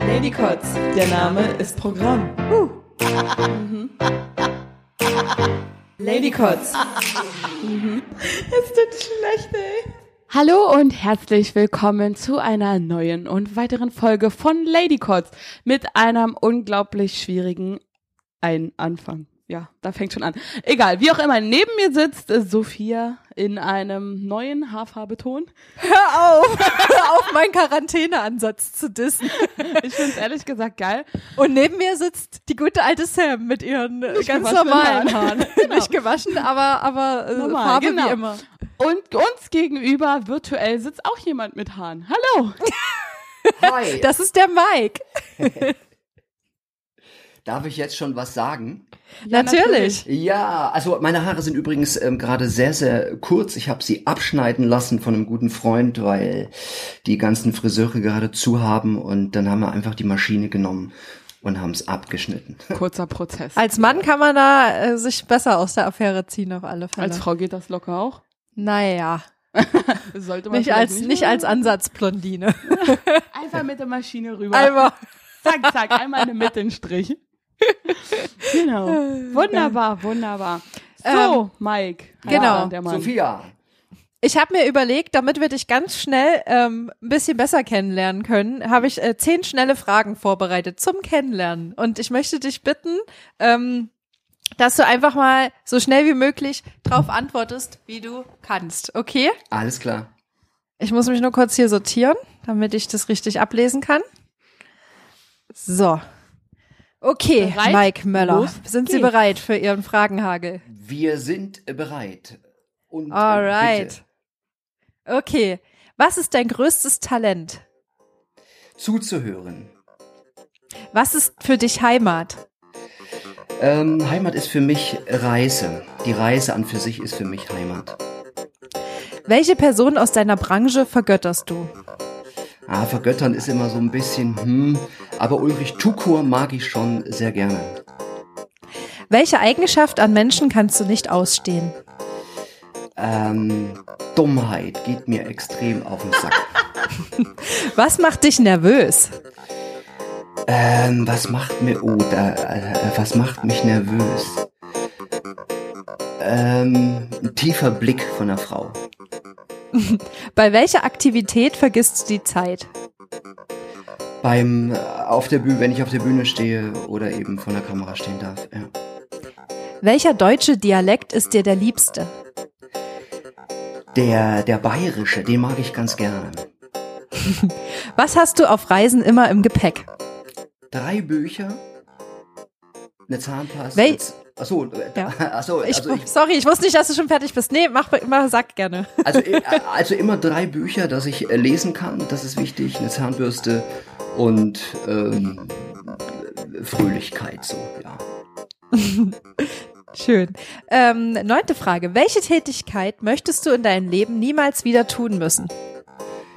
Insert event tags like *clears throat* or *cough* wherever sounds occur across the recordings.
Lady Kotz, der Name ist Programm. Lady Kotz. *laughs* Es tut schlecht, ey. Hallo und herzlich willkommen zu einer neuen und weiteren Folge von Lady Kotz mit einem unglaublich schwierigen Ein Anfang. Ja, da fängt schon an. Egal, wie auch immer, neben mir sitzt äh, Sophia in einem neuen Haarfarbeton. Hör auf, hör *laughs* auf, meinen Quarantäneansatz zu dissen. Ich finde es ehrlich gesagt geil. Und neben mir sitzt die gute alte Sam mit ihren äh, Nicht ganz normalen Haaren. Haaren. *laughs* Genau. Nicht gewaschen, aber, aber äh, Normal, Farbe genau. wie immer. Und uns gegenüber virtuell sitzt auch jemand mit Haaren. Hallo. Hi. Das ist der Mike. *laughs* Darf ich jetzt schon was sagen? Ja, natürlich. Ja, also meine Haare sind übrigens ähm, gerade sehr, sehr kurz. Ich habe sie abschneiden lassen von einem guten Freund, weil die ganzen Friseure gerade zu haben und dann haben wir einfach die Maschine genommen und haben es abgeschnitten. *laughs* Kurzer Prozess. Als Mann kann man da äh, sich besser aus der Affäre ziehen auf alle Fälle. Als Frau geht das locker auch. naja, *laughs* Sollte man nicht als, nicht als Ansatzblondine. *laughs* Einfach mit der Maschine rüber. Einmal. Zack, zack, einmal eine mit den Strich. Genau. Wunderbar, wunderbar. So, Mike. genau. der Mann. Sophia, Ich habe mir überlegt, damit wir dich ganz schnell ähm, ein bisschen besser kennenlernen können, habe ich äh, zehn schnelle Fragen vorbereitet zum Kennenlernen. Und ich möchte dich bitten, ähm, dass du einfach mal so schnell wie möglich drauf antwortest, wie du kannst. Okay? alles klar. Ich muss mich nur kurz hier sortieren, damit ich das richtig ablesen kann. So. Okay, Bereit? Mike Möller. Los Sind Sie geht's. bereit für Ihren Fragenhagel? Wir sind bereit. Und, Alright. bitte Okay. Was ist dein größtes Talent? zuzuhören. Was ist für dich Heimat? Ähm, Heimat ist für mich Reise. Die Reise an für sich ist für mich Heimat. Welche Person aus deiner Branche vergötterst du? Ah, vergöttern ist immer so ein bisschen, hm, aber Ulrich Tukur mag ich schon sehr gerne. Welche Eigenschaft an Menschen kannst du nicht ausstehen? Ähm, Dummheit geht mir extrem auf den Sack. *laughs* Was macht dich nervös? ähm, was macht mir, oh, da, äh, was macht mich nervös? Ähm, ein tiefer Blick von einer Frau. *laughs* Bei welcher Aktivität vergisst du die Zeit? Beim, äh, auf der Bühne, wenn ich auf der Bühne stehe oder eben vor der Kamera stehen darf, ja. Welcher deutsche Dialekt ist dir der liebste? Der, der bayerische, den mag ich ganz gerne. *laughs* Was hast du auf Reisen immer im Gepäck? Drei Bücher, eine Zahnpasta. Wel- Achso, äh, Ja. achso, Ich, also ich, sorry, ich wusste nicht, dass du schon fertig bist. Nee, mach, mach sag gerne. Also, äh, *laughs* also immer drei Bücher, dass ich äh, lesen kann, das ist wichtig, eine Zahnbürste und ähm, Fröhlichkeit, so, ja. *laughs* Schön. Ähm, neunte Frage. Welche Tätigkeit möchtest du in deinem Leben niemals wieder tun müssen?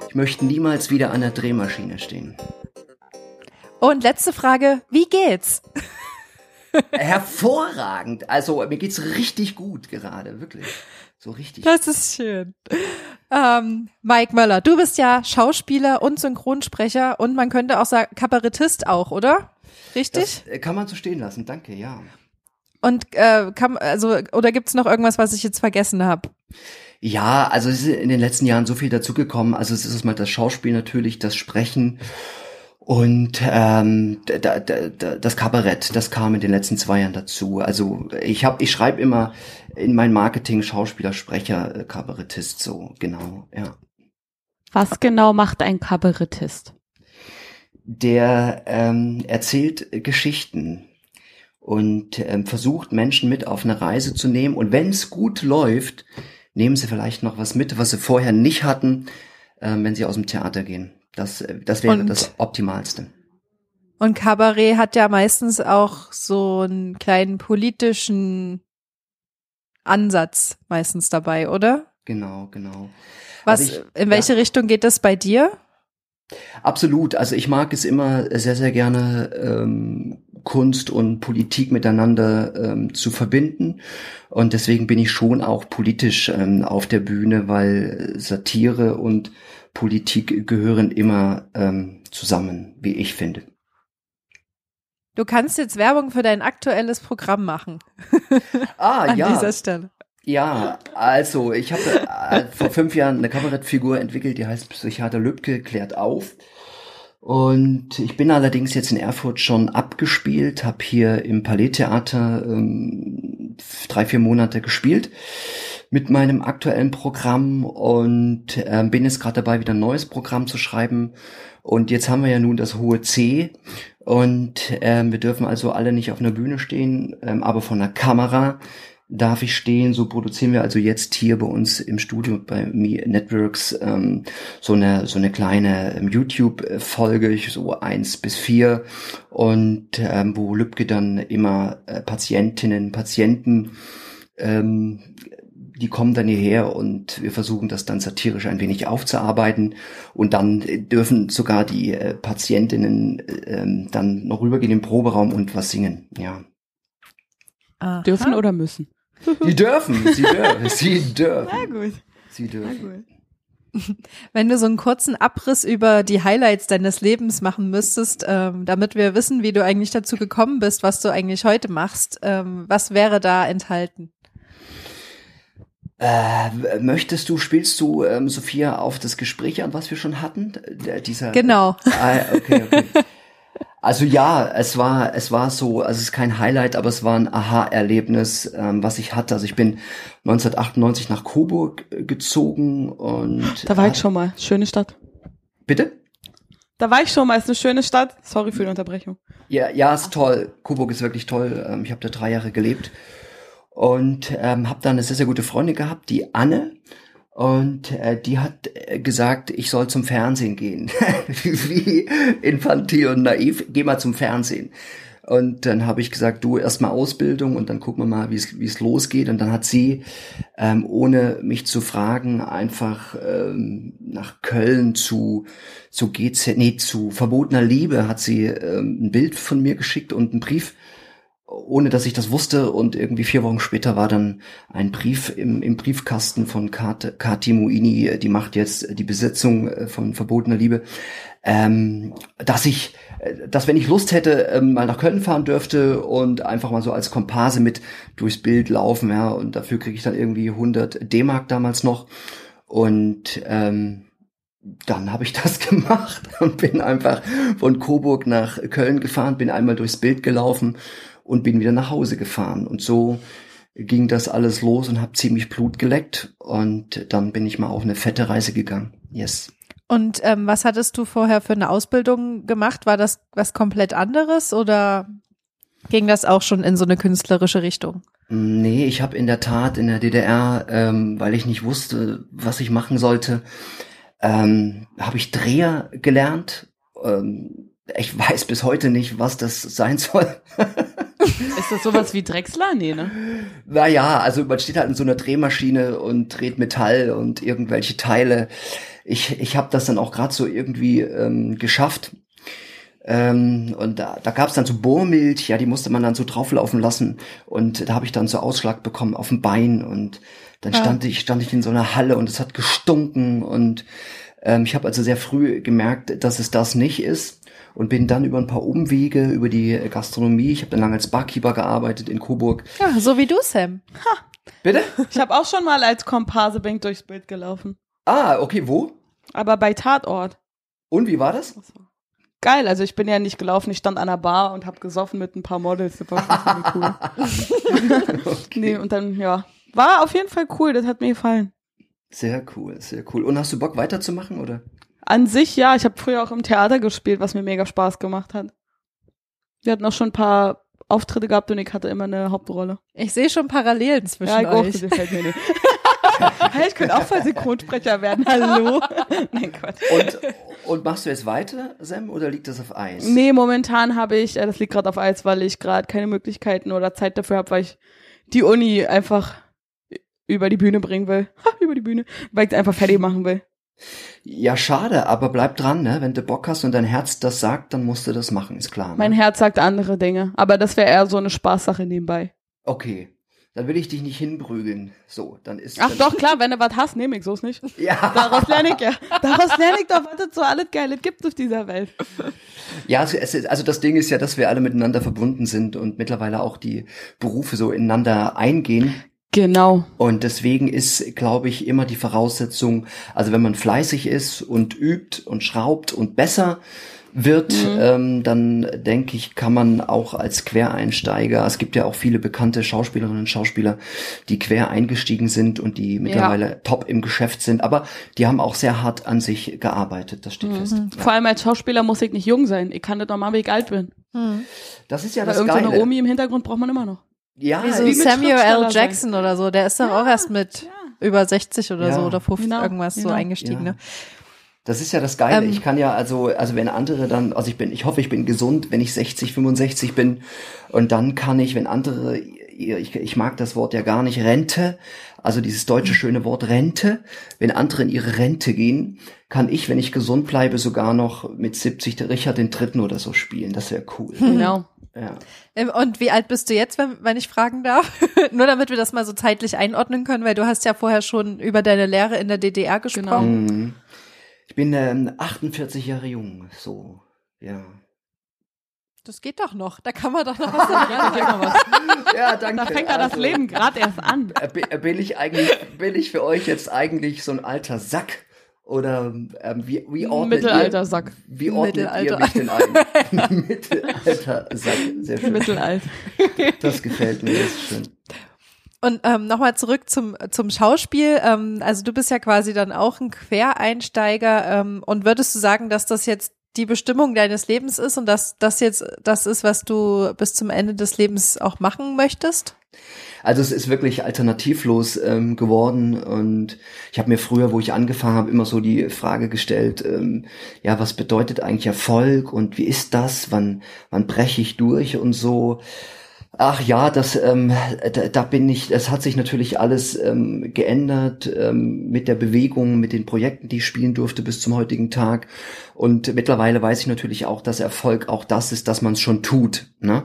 Ich möchte niemals wieder an der Drehmaschine stehen. Und letzte Frage. Wie geht's? *laughs* Hervorragend, also mir geht's richtig gut gerade, wirklich. So richtig. Das ist schön. Ähm, Mike Möller, du bist ja Schauspieler und Synchronsprecher und man könnte auch sagen Kabarettist auch, oder? Richtig? Das äh, kann man so stehen lassen, danke, ja. und äh, kann, also oder gibt's noch irgendwas, was ich jetzt vergessen habe? Ja, also es ist in den letzten Jahren so viel dazugekommen. Also es ist mal das Schauspiel natürlich, das Sprechen und ähm, da, da, da, das Kabarett. Das kam in den letzten zwei Jahren dazu. Also ich habe, ich schreibe immer in mein Marketing Schauspieler, Sprecher, äh, Kabarettist. So genau, ja. Was genau macht ein Kabarettist? Der ähm, erzählt äh, Geschichten und ähm, versucht Menschen mit auf eine Reise zu nehmen. Und wenn es gut läuft, nehmen sie vielleicht noch was mit, was sie vorher nicht hatten, ähm, wenn sie aus dem Theater gehen. Das, äh, das wäre Und- das Optimalste. Und Kabarett hat ja meistens auch so einen kleinen politischen Ansatz meistens dabei, oder? Genau, genau. Was, Also ich- in welche Richtung geht das bei dir? Absolut. Also ich mag es immer sehr, sehr gerne, ähm, Kunst und Politik miteinander ähm, zu verbinden. Und deswegen bin ich schon auch politisch ähm, auf der Bühne, weil Satire und Politik gehören immer ähm, zusammen, wie ich finde. Du kannst jetzt Werbung für dein aktuelles Programm machen. Ah, *laughs* An ja. dieser Stelle. Ja, also ich habe äh, vor fünf Jahren eine Kabarettfigur entwickelt, die heißt Psychiater Lübcke klärt auf. Und ich bin allerdings jetzt in Erfurt schon abgespielt, habe hier im Palais-Theater ähm, drei, vier Monate gespielt mit meinem aktuellen Programm und ähm, bin jetzt gerade dabei, wieder ein neues Programm zu schreiben. Und jetzt haben wir ja nun das hohe C und ähm, wir dürfen also alle nicht auf einer Bühne stehen, ähm, aber von der Kamera darf ich stehen. So produzieren wir also jetzt hier bei uns im Studio bei Me Networks ähm, so eine so eine kleine ähm, YouTube-Folge, so eins bis vier und ähm, wo Lübcke dann immer äh, Patientinnen, Patienten ähm, die kommen dann hierher und wir versuchen das dann satirisch ein wenig aufzuarbeiten und dann dürfen sogar die äh, Patientinnen äh, ähm, dann noch rübergehen im Proberaum und was singen. Ja, Aha. Dürfen oder müssen? *laughs* die dürfen, sie dürfen, sie dürfen, gut. sie dürfen. *laughs* Wenn du so einen kurzen Abriss über die Highlights deines Lebens machen müsstest, ähm, damit wir wissen, wie du eigentlich dazu gekommen bist, was du eigentlich heute machst, ähm, was wäre da enthalten? Äh, möchtest du, spielst du, ähm, Sophia, auf das Gespräch an, was wir schon hatten? Der, dieser, Genau. Ah, okay, okay. Also ja, es war, es war so, also es ist kein Highlight, aber es war ein Aha-Erlebnis, ähm, was ich hatte. Also ich bin 1998 nach Coburg äh, gezogen und Da war ich schon mal. Schöne Stadt. bitte. Da war ich schon mal. Ist eine schöne Stadt. Sorry für die Unterbrechung. Ja, ja, ist toll. Coburg ist wirklich toll. Ähm, ich habe da drei Jahre gelebt und ähm, habe da eine sehr, sehr gute Freundin gehabt, die Anne. Und äh, die hat äh, gesagt, ich soll zum Fernsehen gehen. *laughs* Wie infantil und naiv, geh mal zum Fernsehen. Und dann habe ich gesagt, du erstmal Ausbildung und dann gucken wir mal, wie es losgeht. Und dann hat sie, ähm, ohne mich zu fragen, einfach ähm, nach Köln zu zu GZ, nee, zu verbotener Liebe hat sie ähm, ein Bild von mir geschickt und einen Brief ohne dass ich das wusste und irgendwie vier Wochen später war dann ein Brief im, im Briefkasten von Kat, Kati Muini, die macht jetzt die Besetzung äh, von Verbotener Liebe, ähm, dass ich, äh, dass wenn ich Lust hätte, ähm, mal nach Köln fahren dürfte und einfach mal so als Komparse mit durchs Bild laufen, ja, und dafür kriege ich dann irgendwie 100 D-Mark damals noch. Und ähm, dann habe ich *laughs* das gemacht und bin einfach von Coburg nach Köln gefahren, bin einmal durchs Bild gelaufen und bin wieder nach Hause gefahren. Und so ging das alles los und habe ziemlich Blut geleckt. Und dann bin ich mal auf eine fette Reise gegangen. Yes. Und ähm, was hattest du vorher für eine Ausbildung gemacht? War das was komplett anderes oder ging das auch schon in so eine künstlerische Richtung? Nee, ich habe in der Tat in der DDR, ähm, weil ich nicht wusste, was ich machen sollte, ähm, habe ich Dreher gelernt. Ähm, ich *laughs* weiß bis heute nicht, was das sein soll. Ist das sowas wie Drechsler? Nee, ne? Naja, also man steht halt in so einer Drehmaschine und dreht Metall und irgendwelche Teile. Ich, ich habe das dann auch gerade so irgendwie ähm, geschafft. Ähm, und da, da gab es dann so Bohrmilch, ja, die musste man dann so drauflaufen lassen. Und da habe ich dann so Ausschlag bekommen auf dem Bein. Und dann Ja. stand ich, stand ich in so einer Halle und es hat gestunken. Und ähm, ich habe also sehr früh gemerkt, dass es das nicht ist. Und bin dann über ein paar Umwege, über die Gastronomie, ich habe dann lange als Barkeeper gearbeitet in Coburg. Ja, so wie du, Sam. Bitte? Ich habe auch schon mal als Komparse bin durchs Bild gelaufen. Ah, okay, wo? Aber bei Tatort. Und wie war das? Geil, also ich bin ja nicht gelaufen, ich stand an der Bar und hab gesoffen mit ein paar Models. Das war cool. *laughs* *laughs* Nee, und dann, ja. War auf jeden Fall cool, das hat mir gefallen. Sehr cool, sehr cool. Und hast du Bock weiterzumachen, oder? An sich, ja, ich habe früher auch im Theater gespielt, was mir mega Spaß gemacht hat. Wir hatten auch schon ein paar Auftritte gehabt und ich hatte immer eine Hauptrolle. Ich sehe schon Parallelen zwischen ja, ich auch, euch. das gefällt mir nicht. *laughs* hey, ich könnte auch voll Synchronsprecher werden, hallo. *laughs* Nein, Quatsch. Und, und machst du jetzt weiter, Sam, oder liegt das auf Eis? Nee, momentan habe ich, äh, das liegt gerade auf Eis, weil ich gerade keine Möglichkeiten oder Zeit dafür habe, weil ich die Uni einfach über die Bühne bringen will. Ha, *laughs* über die Bühne. Weil ich es einfach fertig machen will. Ja, schade, aber bleib dran, ne? Wenn du Bock hast und dein Herz das sagt, dann musst du das machen, ist klar. Ne? Mein Herz sagt andere Dinge, aber das wäre eher so eine Spaßsache nebenbei. Okay. Dann will ich dich nicht hinprügeln. So, dann ist. Ach dann doch, klar, wenn du was hast, nehme ich, so ist nicht. *laughs* Ja. Daraus lerne ich ja. Daraus lerne ich doch, was es so alles Geiles gibt auf dieser Welt. Ja, es, es, ist- also das Ding ist ja, dass wir alle miteinander verbunden sind und mittlerweile auch die Berufe so ineinander eingehen. Genau. Und deswegen ist, glaube ich, immer die Voraussetzung, also wenn man fleißig ist und übt und schraubt und besser wird, ähm, dann denke ich, kann man auch als Quereinsteiger, es gibt ja auch viele bekannte Schauspielerinnen und Schauspieler, die quer eingestiegen sind und die mittlerweile top im Geschäft sind, aber die haben auch sehr hart an sich gearbeitet, das steht fest. Ja. Vor allem als Schauspieler muss ich nicht jung sein. Ich kann das normal, wenn ich alt bin. Das ist ja Weil das irgendeine Geile. Omi im Hintergrund braucht man immer noch. Ja, Wie so Wie Samuel L. sein. Jackson oder so, der ist doch auch erst mit über 60 oder Ja. so oder 50 Genau, irgendwas so genau. eingestiegen. Ja. Ne? Das ist ja das Geile. Ähm, ich kann ja also, also wenn andere dann, also ich bin, ich hoffe, ich bin gesund, wenn ich 60, 65 bin. Und dann kann ich, wenn andere, ich, ich mag das Wort ja gar nicht, Rente, also dieses deutsche schöne Wort Rente, wenn andere in ihre Rente gehen, kann ich, wenn ich gesund bleibe, sogar noch mit 70 der Richard den Dritten oder so spielen. Das wäre cool. Genau. Ja. Ähm, Und wie alt bist du jetzt, wenn, wenn ich fragen darf? *laughs* Nur damit wir das mal so zeitlich einordnen können, weil du hast ja vorher schon über deine Lehre in der DDR gesprochen. Mhm. Ich bin ähm, 48 Jahre jung, so, ja. Das geht doch noch. Da kann man doch noch was *laughs* was. *laughs* Ja, danke. Da fängt ja das Also- Leben gerade erst an. Äh, äh, Bin ich eigentlich, bin ich für euch jetzt eigentlich so ein alter Sack? Oder ähm, wie, wie ordnet Mittelaltersack. Ihr, wie ordnet Mittelalter. ihr mich denn ein? *laughs* Mittelalter Sack, sehr schön. Mittelalt. Das gefällt mir, das ist schön. Und ähm, nochmal zurück zum, zum Schauspiel. Ähm, also du bist ja quasi dann auch ein Quereinsteiger. Ähm, und würdest du sagen, dass das jetzt die Bestimmung deines Lebens ist und dass das jetzt das ist, was du bis zum Ende des Lebens auch machen möchtest? Also es ist wirklich alternativlos ähm, geworden und ich habe mir früher, wo ich angefangen habe, immer so die Frage gestellt, ähm, ja, was bedeutet eigentlich Erfolg und wie ist das, wann, wann breche ich durch und so. Ach ja, das, ähm, da, da bin ich, es hat sich natürlich alles ähm, geändert ähm, mit der Bewegung, mit den Projekten, die ich spielen durfte bis zum heutigen Tag. Und mittlerweile weiß ich natürlich auch, dass Erfolg auch das ist, dass man es schon tut. Ne?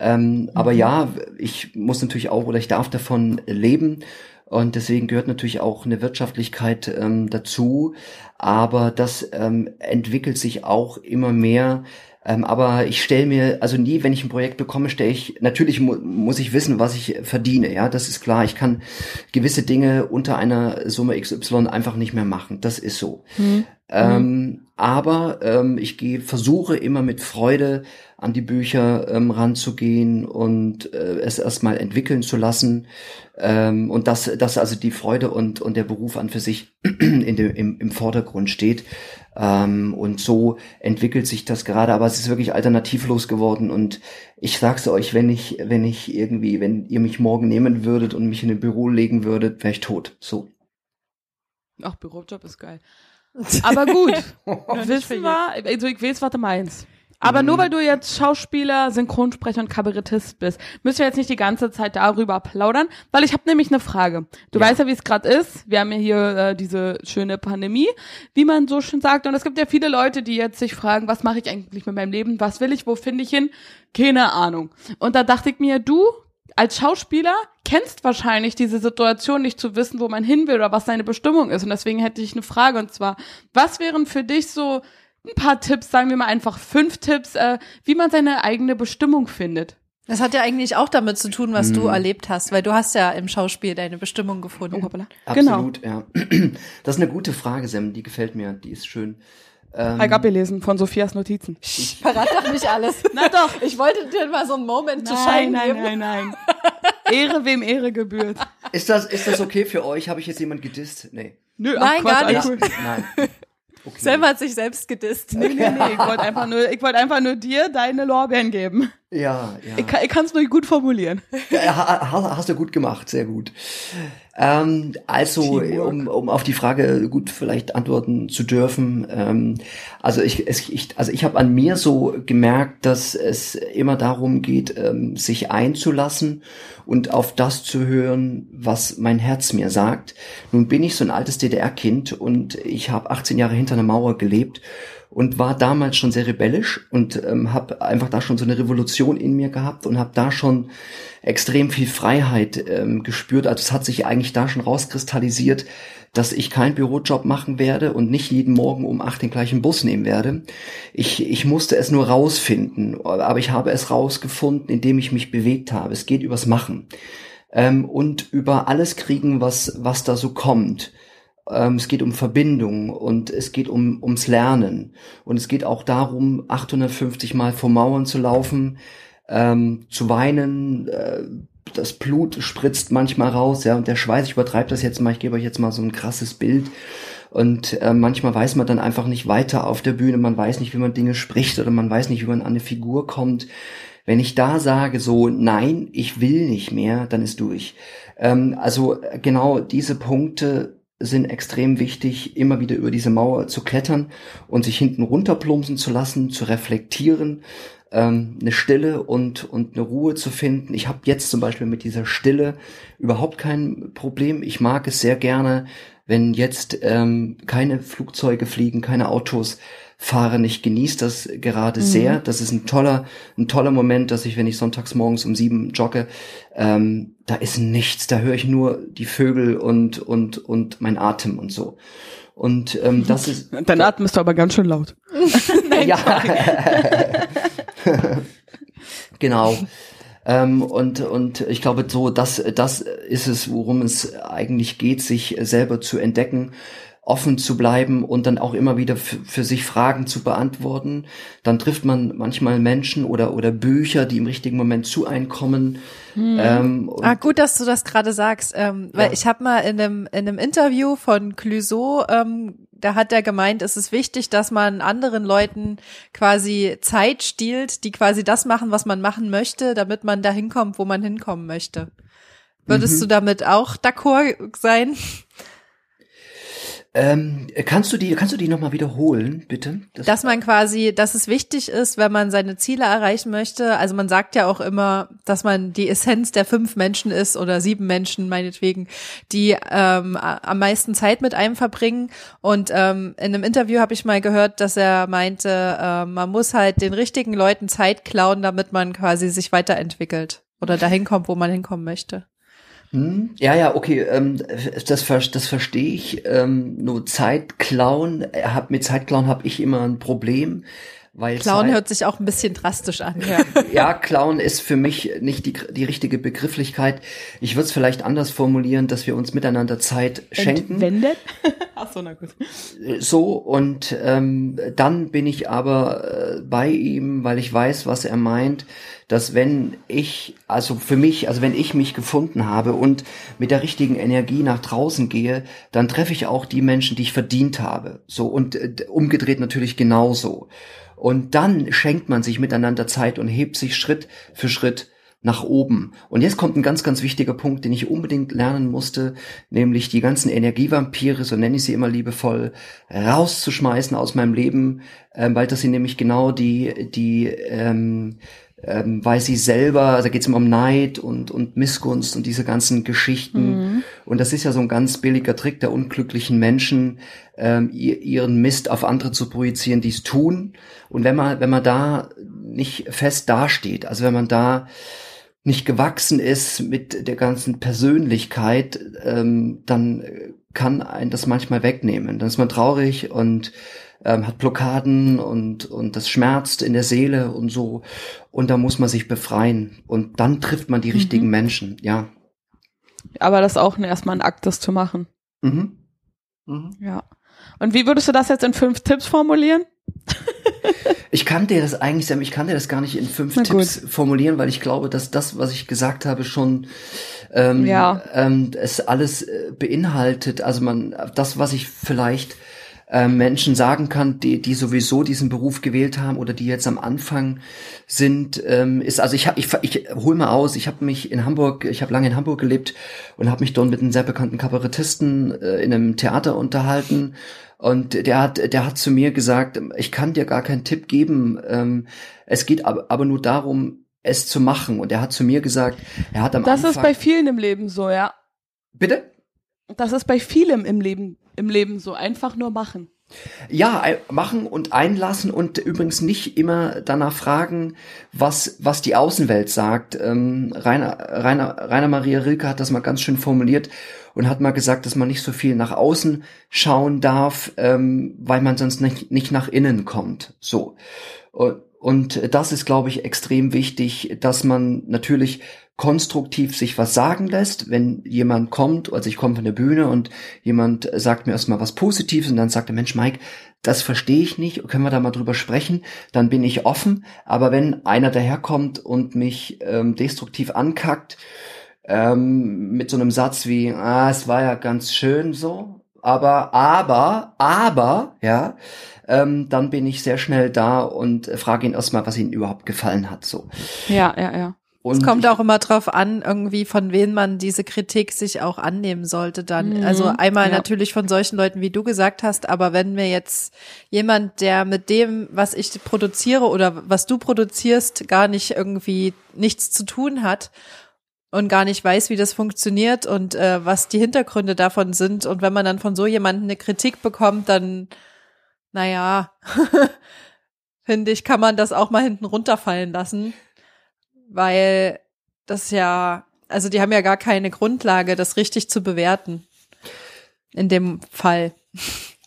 Ähm, Aber ja, ich muss natürlich auch oder ich darf davon leben. Und deswegen gehört natürlich auch eine Wirtschaftlichkeit ähm, dazu. Aber das ähm, entwickelt sich auch immer mehr. Ähm, aber ich stelle mir, also nie, wenn ich ein Projekt bekomme, stelle ich, natürlich mu muss ich wissen, was ich verdiene, ja, das ist klar. Ich kann gewisse Dinge unter einer Summe XY einfach nicht mehr machen. Das ist so. Ähm, aber ähm, ich gehe, versuche immer mit Freude an die Bücher ähm, ranzugehen und äh, es erstmal entwickeln zu lassen. Ähm, und dass, dass also die Freude und, und der Beruf an für sich *clears throat* in dem, im, im Vordergrund steht. Ähm, und so entwickelt sich das gerade, aber es ist wirklich alternativlos geworden. Und ich sag's euch, wenn ich, wenn ich irgendwie, wenn ihr mich morgen nehmen würdet und mich in ein Büro legen würdet, wäre ich tot. So. Ach, Bürojob ist geil. Aber gut, *laughs* wissen wir, also ich weiß, was du meinst. Aber nur weil du jetzt Schauspieler, Synchronsprecher und Kabarettist bist, müssen wir jetzt nicht die ganze Zeit darüber plaudern, weil ich habe nämlich eine Frage. Du Ja. weißt ja, wie es gerade ist. Wir haben ja hier äh, diese schöne Pandemie, wie man so schön sagt. Und es gibt ja viele Leute, die jetzt sich fragen, was mache ich eigentlich mit meinem Leben? Was will ich? Wo finde ich hin? Keine Ahnung. Und da dachte ich mir, du als Schauspieler kennst wahrscheinlich diese Situation nicht zu wissen, wo man hin will oder was seine Bestimmung ist. Und deswegen hätte ich eine Frage und zwar, was wären für dich so ein paar Tipps, sagen wir mal einfach fünf Tipps, äh, wie man seine eigene Bestimmung findet? Das hat ja eigentlich auch damit zu tun, was Mhm. du erlebt hast, weil du hast ja im Schauspiel deine Bestimmung gefunden. Oh, hoppala. Genau. Absolut, ja. *clears throat* Das ist eine gute Frage, Sam. Die gefällt mir. Die ist schön. Habe ich abgelesen von Sophias Notizen. Verrat doch nicht alles. *laughs* Na doch. Ich wollte dir mal so einen Moment zu Nein, scheinen nein, geben. nein, nein. Ehre, wem Ehre gebührt. Ist das, ist das okay für euch? Habe ich jetzt jemand gedisst? Nee. Nö, Nein, gar alles nicht. gut. Nein. *laughs* Okay. Selma hat sich selbst gedisst. Nee, nee, nee, ich wollte einfach wollte einfach nur dir deine Lorbeeren geben. Ja, ja. Ich, kann- ich kann es nur gut formulieren. Ja, ha- ha- hast du gut gemacht, sehr gut. Ähm, also, um, um auf die Frage gut vielleicht antworten zu dürfen. Ähm, also ich, ich, also ich habe an mir so gemerkt, dass es immer darum geht, ähm, sich einzulassen und auf das zu hören, was mein Herz mir sagt. Nun bin ich so ein altes DDR-Kind und ich habe 18 Jahre hinter einer Mauer gelebt und war damals schon sehr rebellisch und ähm, habe einfach da schon so eine Revolution in mir gehabt und habe da schon extrem viel Freiheit ähm, gespürt. Also es hat sich eigentlich da schon rauskristallisiert, dass ich keinen Bürojob machen werde und nicht jeden Morgen um acht den gleichen Bus nehmen werde. Ich, ich musste es nur rausfinden, aber ich habe es rausgefunden, indem ich mich bewegt habe. Es geht übers Machen ähm, und über alles kriegen, was, was da so kommt. Ähm, es geht um Verbindung und es geht um, ums Lernen. Und es geht auch darum, 850 Mal vor Mauern zu laufen, ähm, zu weinen, äh, das Blut spritzt manchmal raus, ja, und der Schweiß, ich übertreibe das jetzt mal, ich gebe euch jetzt mal so ein krasses Bild. Und äh, manchmal weiß man dann einfach nicht weiter auf der Bühne, man weiß nicht, wie man Dinge spricht oder man weiß nicht, wie man an eine Figur kommt. Wenn ich da sage so, nein, ich will nicht mehr, dann ist durch. Ähm, also genau diese Punkte sind extrem wichtig, immer wieder über diese Mauer zu klettern und sich hinten runterplumpsen zu lassen, zu reflektieren, ähm, eine Stille und, und eine Ruhe zu finden. Ich habe jetzt zum Beispiel mit dieser Stille überhaupt kein Problem. Ich mag es sehr gerne, wenn jetzt ähm, keine Flugzeuge fliegen, keine Autos fahren. Ich genieße das gerade sehr. Das ist ein toller, ein toller Moment, dass ich, wenn ich sonntags morgens um sieben jogge, ähm, da ist nichts. Da höre ich nur die Vögel und und und mein Atem und so. Und ähm, das ist *laughs* Dein Atem ist aber ganz schön laut. *laughs* ja. *laughs* genau. Ähm, und, und ich glaube, so, das, das ist es, worum es eigentlich geht, sich selber zu entdecken, offen zu bleiben und dann auch immer wieder für, sich Fragen zu beantworten. Dann trifft man manchmal Menschen oder, oder Bücher, die im richtigen Moment zu einkommen. Ähm, und- Ah, gut, dass du das gerade sagst, ähm, weil Ja. ich habe mal in einem, in einem Interview von Clouseau, ähm, da hat er gemeint, es ist wichtig, dass man anderen Leuten quasi Zeit stiehlt, die quasi das machen, was man machen möchte, damit man da hinkommt, wo man hinkommen möchte. Würdest Mhm. du damit auch d'accord sein? Ähm, kannst du die, kannst du die nochmal wiederholen, bitte? Das- Dass man quasi, dass es wichtig ist, wenn man seine Ziele erreichen möchte. Also man sagt ja auch immer, dass man die Essenz der fünf Menschen ist oder sieben Menschen meinetwegen, die ähm, am meisten Zeit mit einem verbringen. Und ähm, in einem Interview habe ich mal gehört, dass er meinte, äh, man muss halt den richtigen Leuten Zeit klauen, damit man quasi sich weiterentwickelt oder dahin kommt, wo man hinkommen möchte. Hm? Ja, ja, okay, ähm, das, das verstehe ich. Ähm, nur Zeit klauen, äh, hab, mit Zeit klauen habe ich immer ein Problem, weil Klauen Zeit, hört sich auch ein bisschen drastisch an. *laughs* Ja. ja, klauen ist für mich nicht die, die richtige Begrifflichkeit. Ich würde es vielleicht anders formulieren, dass wir uns miteinander Zeit schenken. Entwendet? *laughs* Ach so, na gut. So, und ähm, dann bin ich aber äh, bei ihm, weil ich weiß, was er meint, dass wenn ich, also für mich, also wenn ich mich gefunden habe und mit der richtigen Energie nach draußen gehe, dann treffe ich auch die Menschen, die ich verdient habe. So, und äh, umgedreht natürlich genauso. Und dann schenkt man sich miteinander Zeit und hebt sich Schritt für Schritt nach oben. Und jetzt kommt ein ganz, ganz wichtiger Punkt, den ich unbedingt lernen musste, nämlich die ganzen Energievampire, so nenne ich sie immer liebevoll, rauszuschmeißen aus meinem Leben, ähm, weil das sind nämlich genau die, die, ähm, ähm, weil sie selber, also da geht es immer um Neid und, und Missgunst und diese ganzen Geschichten. Und das ist ja so ein ganz billiger Trick der unglücklichen Menschen, ähm, ihr, ihren Mist auf andere zu projizieren, die es tun. Und wenn man, wenn man da nicht fest dasteht, also wenn man da nicht gewachsen ist mit der ganzen Persönlichkeit, ähm, dann kann ein das manchmal wegnehmen. Dann ist man traurig und ähm, hat Blockaden und, und das schmerzt in der Seele und so. Und da muss man sich befreien. Und dann trifft man die richtigen Menschen, ja. Aber das ist auch erstmal ein Akt, das zu machen. Mhm. Mhm. Ja. Und wie würdest du das jetzt in fünf Tipps formulieren? *laughs* Ich kann dir das eigentlich, Sam, ich kann dir das gar nicht in fünf Na Tipps formulieren, weil ich glaube, dass das, was ich gesagt habe, schon ähm, Ja. ähm, es alles äh, beinhaltet. Also man, das, was ich vielleicht äh, Menschen sagen kann, die, die sowieso diesen Beruf gewählt haben oder die jetzt am Anfang sind, ähm, ist, also ich, hab, ich, ich hol mal aus, ich habe mich in Hamburg, ich habe lange in Hamburg gelebt und habe mich dort mit einem sehr bekannten Kabarettisten äh, in einem Theater unterhalten. Und der hat, der hat zu mir gesagt, ich kann dir gar keinen Tipp geben. Ähm, es geht aber, aber nur darum, es zu machen. Und er hat zu mir gesagt, er hat am Das Anfang. ist bei vielen im Leben so, ja. Bitte? Das ist bei vielem im Leben, im Leben so. Einfach nur machen. Ja, machen und einlassen und übrigens nicht immer danach fragen, was, was die Außenwelt sagt. Ähm, Rainer, Rainer, Rainer Maria Rilke hat das mal ganz schön formuliert und hat mal gesagt, dass man nicht so viel nach außen schauen darf, ähm, weil man sonst nicht, nicht nach innen kommt. So. Und, und das ist, glaube ich, extrem wichtig, dass man natürlich konstruktiv sich was sagen lässt, wenn jemand kommt, also ich komme von der Bühne und jemand sagt mir erstmal was Positives und dann sagt der Mensch, Mike, das verstehe ich nicht, können wir da mal drüber sprechen, dann bin ich offen, aber wenn einer daherkommt und mich ähm, destruktiv ankackt, ähm, mit so einem Satz wie, ah, es war ja ganz schön so, aber, aber, aber, ja, ähm, dann bin ich sehr schnell da und frage ihn erstmal, was ihm überhaupt gefallen hat, so. Ja, ja, ja. Und Es kommt auch immer drauf an, irgendwie von wem man diese Kritik sich auch annehmen sollte dann. Mhm, Also einmal ja. natürlich von solchen Leuten, wie du gesagt hast, aber wenn mir jetzt jemand, der mit dem, was ich produziere oder was du produzierst, gar nicht irgendwie nichts zu tun hat und gar nicht weiß, wie das funktioniert und äh, was die Hintergründe davon sind und wenn man dann von so jemandem eine Kritik bekommt, dann naja, *laughs* finde ich, kann man das auch mal hinten runterfallen lassen weil das ja, also die haben ja gar keine Grundlage, das richtig zu bewerten. In dem Fall.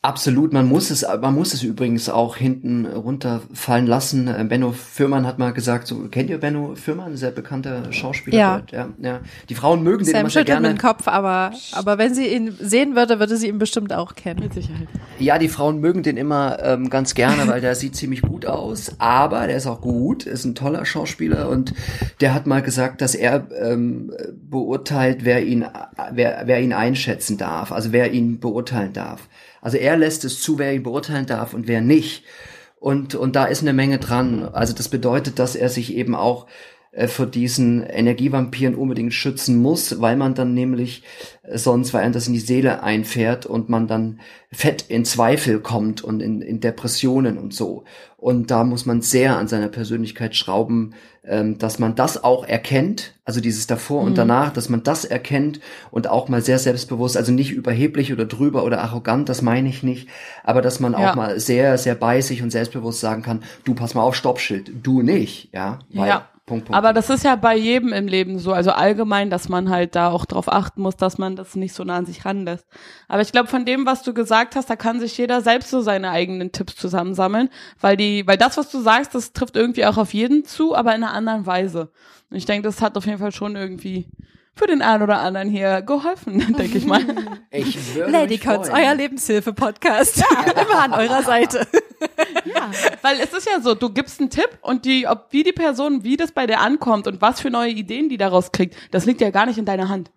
Absolut, man muss es, man muss es übrigens auch hinten runterfallen lassen. Äh, Benno Fürmann hat mal gesagt, so, kennt ihr Benno Fürmann, sehr bekannter Schauspieler? Ja. dort? ja, ja. Die Frauen mögen den Sam immer sehr gerne. dem Kopf, aber, aber wenn sie ihn sehen würde, würde sie ihn bestimmt auch kennen. Mit Sicherheit. Ja, die Frauen mögen den immer ähm, ganz gerne, weil der sieht ziemlich gut aus, aber der ist auch gut, ist ein toller Schauspieler und der hat mal gesagt, dass er ähm, beurteilt, wer ihn, wer, wer ihn einschätzen darf, also wer ihn beurteilen darf. Also er lässt es zu, wer ihn beurteilen darf und wer nicht. Und, und da ist eine Menge dran. Also das bedeutet, dass er sich eben auch vor diesen Energievampiren unbedingt schützen muss, weil man dann nämlich äh, sonst, weil einem das in die Seele einfährt und man dann fett in Zweifel kommt und in, in Depressionen und so. Und da muss man sehr an seiner Persönlichkeit schrauben, ähm, dass man das auch erkennt, also dieses davor und danach, dass man das erkennt und auch mal sehr selbstbewusst, also nicht überheblich oder drüber oder arrogant, das meine ich nicht, aber dass man auch Ja. mal sehr, sehr bei sich und selbstbewusst sagen kann, du pass mal auf, Stoppschild, du nicht, ja, weil, Ja. Punkt, Punkt. Aber das ist ja bei jedem im Leben so, also allgemein, dass man halt da auch drauf achten muss, dass man das nicht so nah an sich ranlässt. Aber ich glaube, von dem, was du gesagt hast, da kann sich jeder selbst so seine eigenen Tipps zusammensammeln, weil die, weil das, was du sagst, das trifft irgendwie auch auf jeden zu, aber in einer anderen Weise. Und ich denke, das hat auf jeden Fall schon irgendwie für den einen oder anderen hier geholfen, *laughs* denke ich mal. ich würde Lady mich Cots, freuen. euer Lebenshilfe-Podcast. *laughs* Immer an eurer Seite. Ja, weil es ist ja so, du gibst einen Tipp und die, ob wie die Person, wie das bei der ankommt und was für neue Ideen die daraus kriegt, das liegt ja gar nicht in deiner Hand.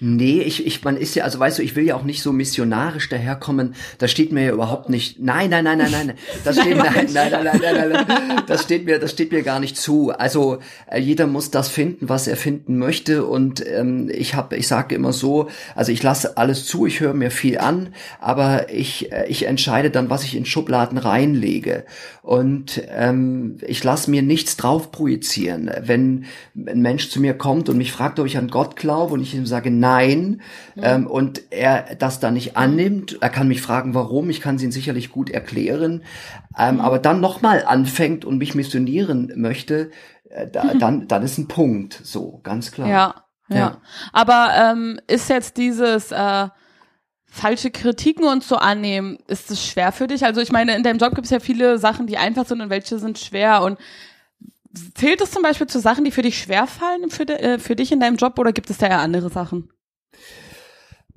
Nee, ich, ich, man ist ja, also weißt du, ich will ja auch nicht so missionarisch daherkommen. Das steht mir ja überhaupt nicht. Nein, nein, nein, nein, nein. *laughs* Das steht, nein, nein, nein, nein, nein, nein, nein. Das steht mir, das steht mir gar nicht zu. Also äh, jeder muss das finden, was er finden möchte. Und ähm, ich habe, ich sage immer so, also ich lasse alles zu, ich höre mir viel an, aber ich, äh, ich entscheide dann, was ich in Schubladen reinlege. Und ähm, ich lasse mir nichts drauf projizieren. Wenn ein Mensch zu mir kommt und mich fragt, ob ich an Gott glaube und ich ihm sage nein ähm, und er das dann nicht annimmt, er kann mich fragen, warum, ich kann es ihm sicherlich gut erklären, ähm, aber dann nochmal anfängt und mich missionieren möchte, äh, da, dann, dann ist ein Punkt, so, ganz klar. Ja, ja. Ja. Aber ähm, ist jetzt dieses äh, falsche Kritiken und so annehmen, ist das schwer für dich? Also ich meine, in deinem Job gibt es ja viele Sachen, die einfach sind und welche sind schwer und Zählt es zum Beispiel zu Sachen, die für dich schwer fallen, für, de, äh, für dich in deinem Job, oder gibt es da eher andere Sachen?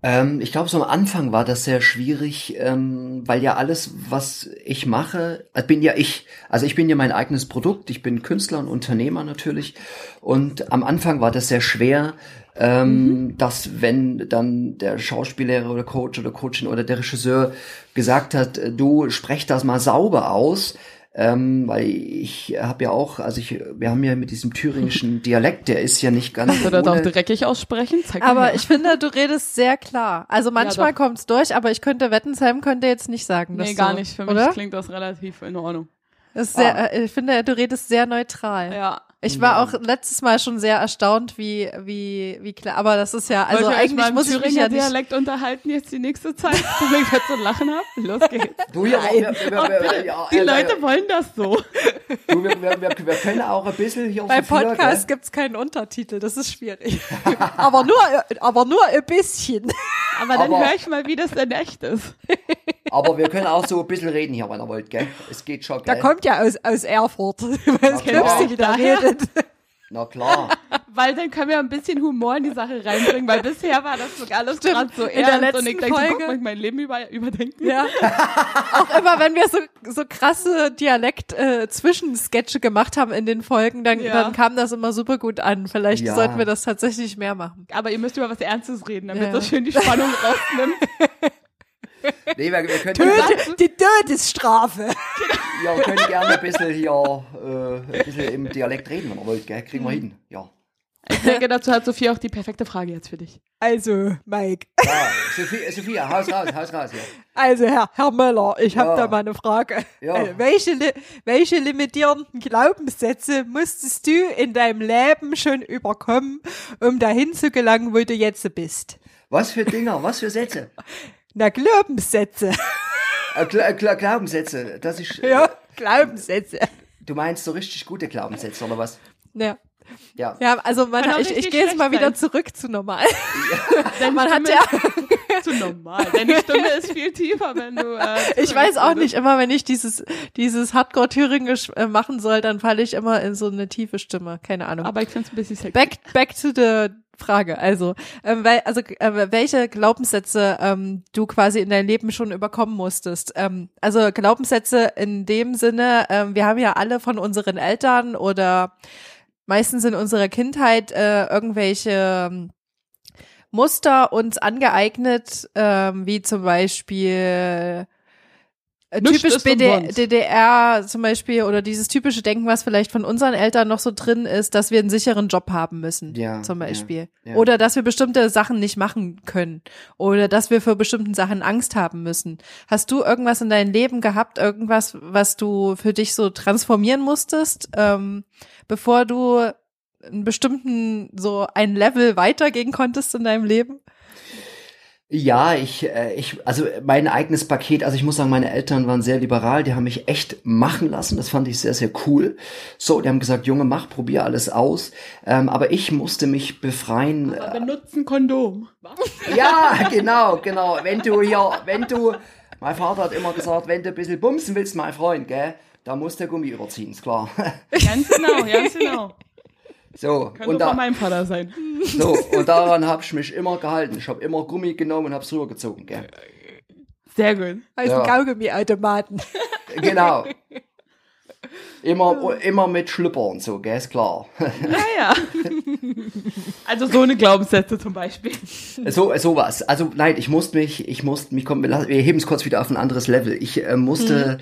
Ähm, ich glaube, so am Anfang war das sehr schwierig, ähm, weil ja alles, was ich mache, äh, bin ja ich. Also ich bin ja mein eigenes Produkt. Ich bin Künstler und Unternehmer natürlich. Und am Anfang war das sehr schwer, ähm, mhm. dass wenn dann der Schauspiellehrer oder Coach oder Coachin oder der Regisseur gesagt hat, äh, du sprech das mal sauber aus, ähm, weil ich habe ja auch, also ich, wir haben ja mit diesem thüringischen *laughs* Dialekt, der ist ja nicht ganz. Kannst du das auch dreckig aussprechen? Zeig aber ich finde, du redest sehr klar. Also manchmal ja, kommt's durch, aber ich könnte Wettensheim könnte jetzt nicht sagen. Nee, gar nicht. Für oder? mich klingt das relativ in Ordnung. Das ist sehr, ah. Äh, ich finde, du redest sehr neutral. Ja. Ich war auch letztes Mal schon sehr erstaunt, wie, wie, wie klar, aber das ist ja, also Wollt eigentlich muss ich mich ja nicht Dialekt unterhalten jetzt die nächste Zeit, damit ich jetzt so lachen hab. Los geht's. Du, ja, wir, wir, wir, ja, die Leute wollen das so. Du, wir, wir, wir, wir können auch ein bisschen hier Bei Podcast gibt's keinen Untertitel, das ist schwierig. *laughs* aber nur, aber nur ein bisschen. *laughs* Aber dann höre ich mal, wie das denn echt ist. *laughs* Aber wir können auch so ein bisschen reden hier, wenn ihr wollt, gell? Es geht schon, gell? Der kommt ja aus, aus Erfurt. Was glaubst du, wie redet? Na klar. weil dann können wir ein bisschen Humor in die Sache reinbringen, weil bisher war das sogar alles gerade so in der letzten und ich denke, Folge, guck mal, mein Leben über, überdenken. Ja. Auch immer, wenn wir so, so krasse Dialekt-Zwischensketche äh, gemacht haben in den Folgen, dann, ja. dann kam das immer super gut an. Vielleicht ja. sollten wir das tatsächlich mehr machen. Aber ihr müsst über was Ernstes reden, damit ja. das schön die Spannung rausnimmt. *laughs* Nee, wir, wir können Töte, die Todesstrafe. Ja, wir können gerne ein bisschen hier äh, ein bisschen im Dialekt reden, wenn ihr wollt, gell? Kriegen wir hin, ja. Ich denke, dazu hat Sophie auch die perfekte Frage jetzt für dich. Also, Mike. Ja, Sophie, Sophie haus raus, haus raus, ja. Also, Herr, Herr Möller, ich ja. habe da mal eine Frage. Ja. Also, welche, welche limitierenden Glaubenssätze musstest du in deinem Leben schon überkommen, um dahin zu gelangen, wo du jetzt bist? Was für Dinger, was für Sätze? Na, Glaubenssätze. Äh, Gla Gla Glaubenssätze, das ist. Äh, ja, Glaubenssätze. Du meinst so richtig gute Glaubenssätze, oder was? Ja. Ja. ja, also man, ich, ich gehe jetzt mal wieder zurück zu normal. Ja. *laughs* Denn man hat ja zu normal. Deine Stimme ist viel tiefer, wenn du. Äh, *laughs* ich weiß auch nicht immer, wenn ich dieses dieses Hardcore Thüringisch äh, machen soll, dann falle ich immer in so eine tiefe Stimme. Keine Ahnung. Aber ich finde es ein bisschen sexy. Back back to the Frage. Also, ähm, weil, also äh, welche Glaubenssätze ähm, du quasi in deinem Leben schon überkommen musstest. Ähm, also Glaubenssätze in dem Sinne, ähm, wir haben ja alle von unseren Eltern oder meistens in unserer Kindheit äh, irgendwelche ähm, Muster uns angeeignet, ähm, wie zum Beispiel äh, typisch BD DDR zum Beispiel oder dieses typische Denken, was vielleicht von unseren Eltern noch so drin ist, dass wir einen sicheren Job haben müssen, ja, zum Beispiel. Ja, ja. Oder dass wir bestimmte Sachen nicht machen können. Oder dass wir für bestimmten Sachen Angst haben müssen. Hast du irgendwas in deinem Leben gehabt, irgendwas, was du für dich so transformieren musstest, ähm, bevor du einen bestimmten, so ein Level weitergehen konntest in deinem Leben? Ja, ich, äh, ich, also mein eigenes Paket, also ich muss sagen, meine Eltern waren sehr liberal, die haben mich echt machen lassen, das fand ich sehr, sehr cool. So, die haben gesagt, Junge, mach, probier alles aus. Ähm, aber ich musste mich befreien. Aber äh, benutzen Kondom. Ja, genau, genau. Wenn du hier, wenn du, mein Vater hat immer gesagt, wenn du ein bisschen bumsen willst, mein Freund, gell, da muss der Gummi überziehen, ist klar. Ganz genau, ganz genau. So, Kann und da, meinem Vater sein. *laughs* So, und daran habe ich mich immer gehalten. Ich habe immer Gummi genommen und habe es rübergezogen, gell? Sehr gut. Als ja. ein Kaugummi-Automaten. Genau. *laughs* Immer, immer mit Schlüpper und so, gell, ist klar. Ja, ja. *laughs* Also so eine Glaubenssätze zum Beispiel. So, sowas. Also nein, ich musste mich, ich musste mich, komm, wir heben es kurz wieder auf ein anderes Level. Ich äh, musste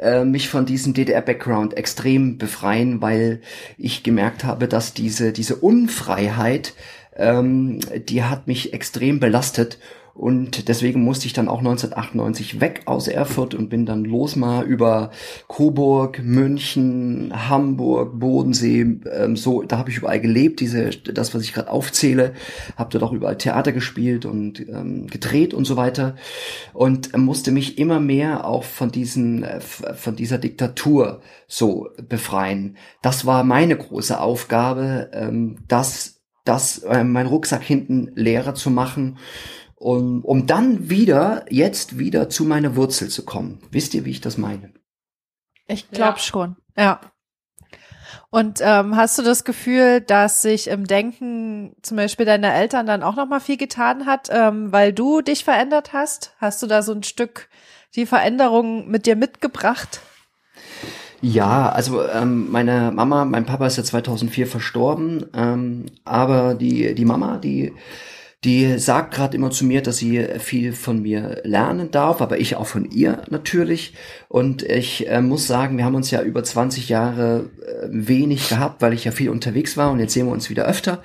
mhm. äh, mich von diesem DDR-Background extrem befreien, weil ich gemerkt habe, dass diese, diese Unfreiheit, ähm, die hat mich extrem belastet und deswegen musste ich dann auch 1998 weg aus Erfurt und bin dann los mal über Coburg, München, Hamburg, Bodensee, ähm, so, da habe ich überall gelebt, diese, das, was ich gerade aufzähle, habe dort auch überall Theater gespielt und ähm, gedreht und so weiter und musste mich immer mehr auch von diesen, äh, von dieser Diktatur so befreien. Das war meine große Aufgabe, ähm, das, das, äh, mein Rucksack hinten leerer zu machen um, um dann wieder, jetzt wieder zu meiner Wurzel zu kommen. Wisst ihr, wie ich das meine? Ich glaube ja. schon, ja. Und ähm, hast du das Gefühl, dass sich im Denken zum Beispiel deiner Eltern dann auch noch mal viel getan hat, ähm, weil du dich verändert hast? Hast du da so ein Stück die Veränderung mit dir mitgebracht? Ja, also ähm, meine Mama, mein Papa ist ja 2004 verstorben, ähm, aber die die Mama, die die sagt gerade immer zu mir, dass sie viel von mir lernen darf, aber ich auch von ihr natürlich. Und ich äh, muss sagen, wir haben uns ja über 20 Jahre äh, wenig gehabt, weil ich ja viel unterwegs war und jetzt sehen wir uns wieder öfter.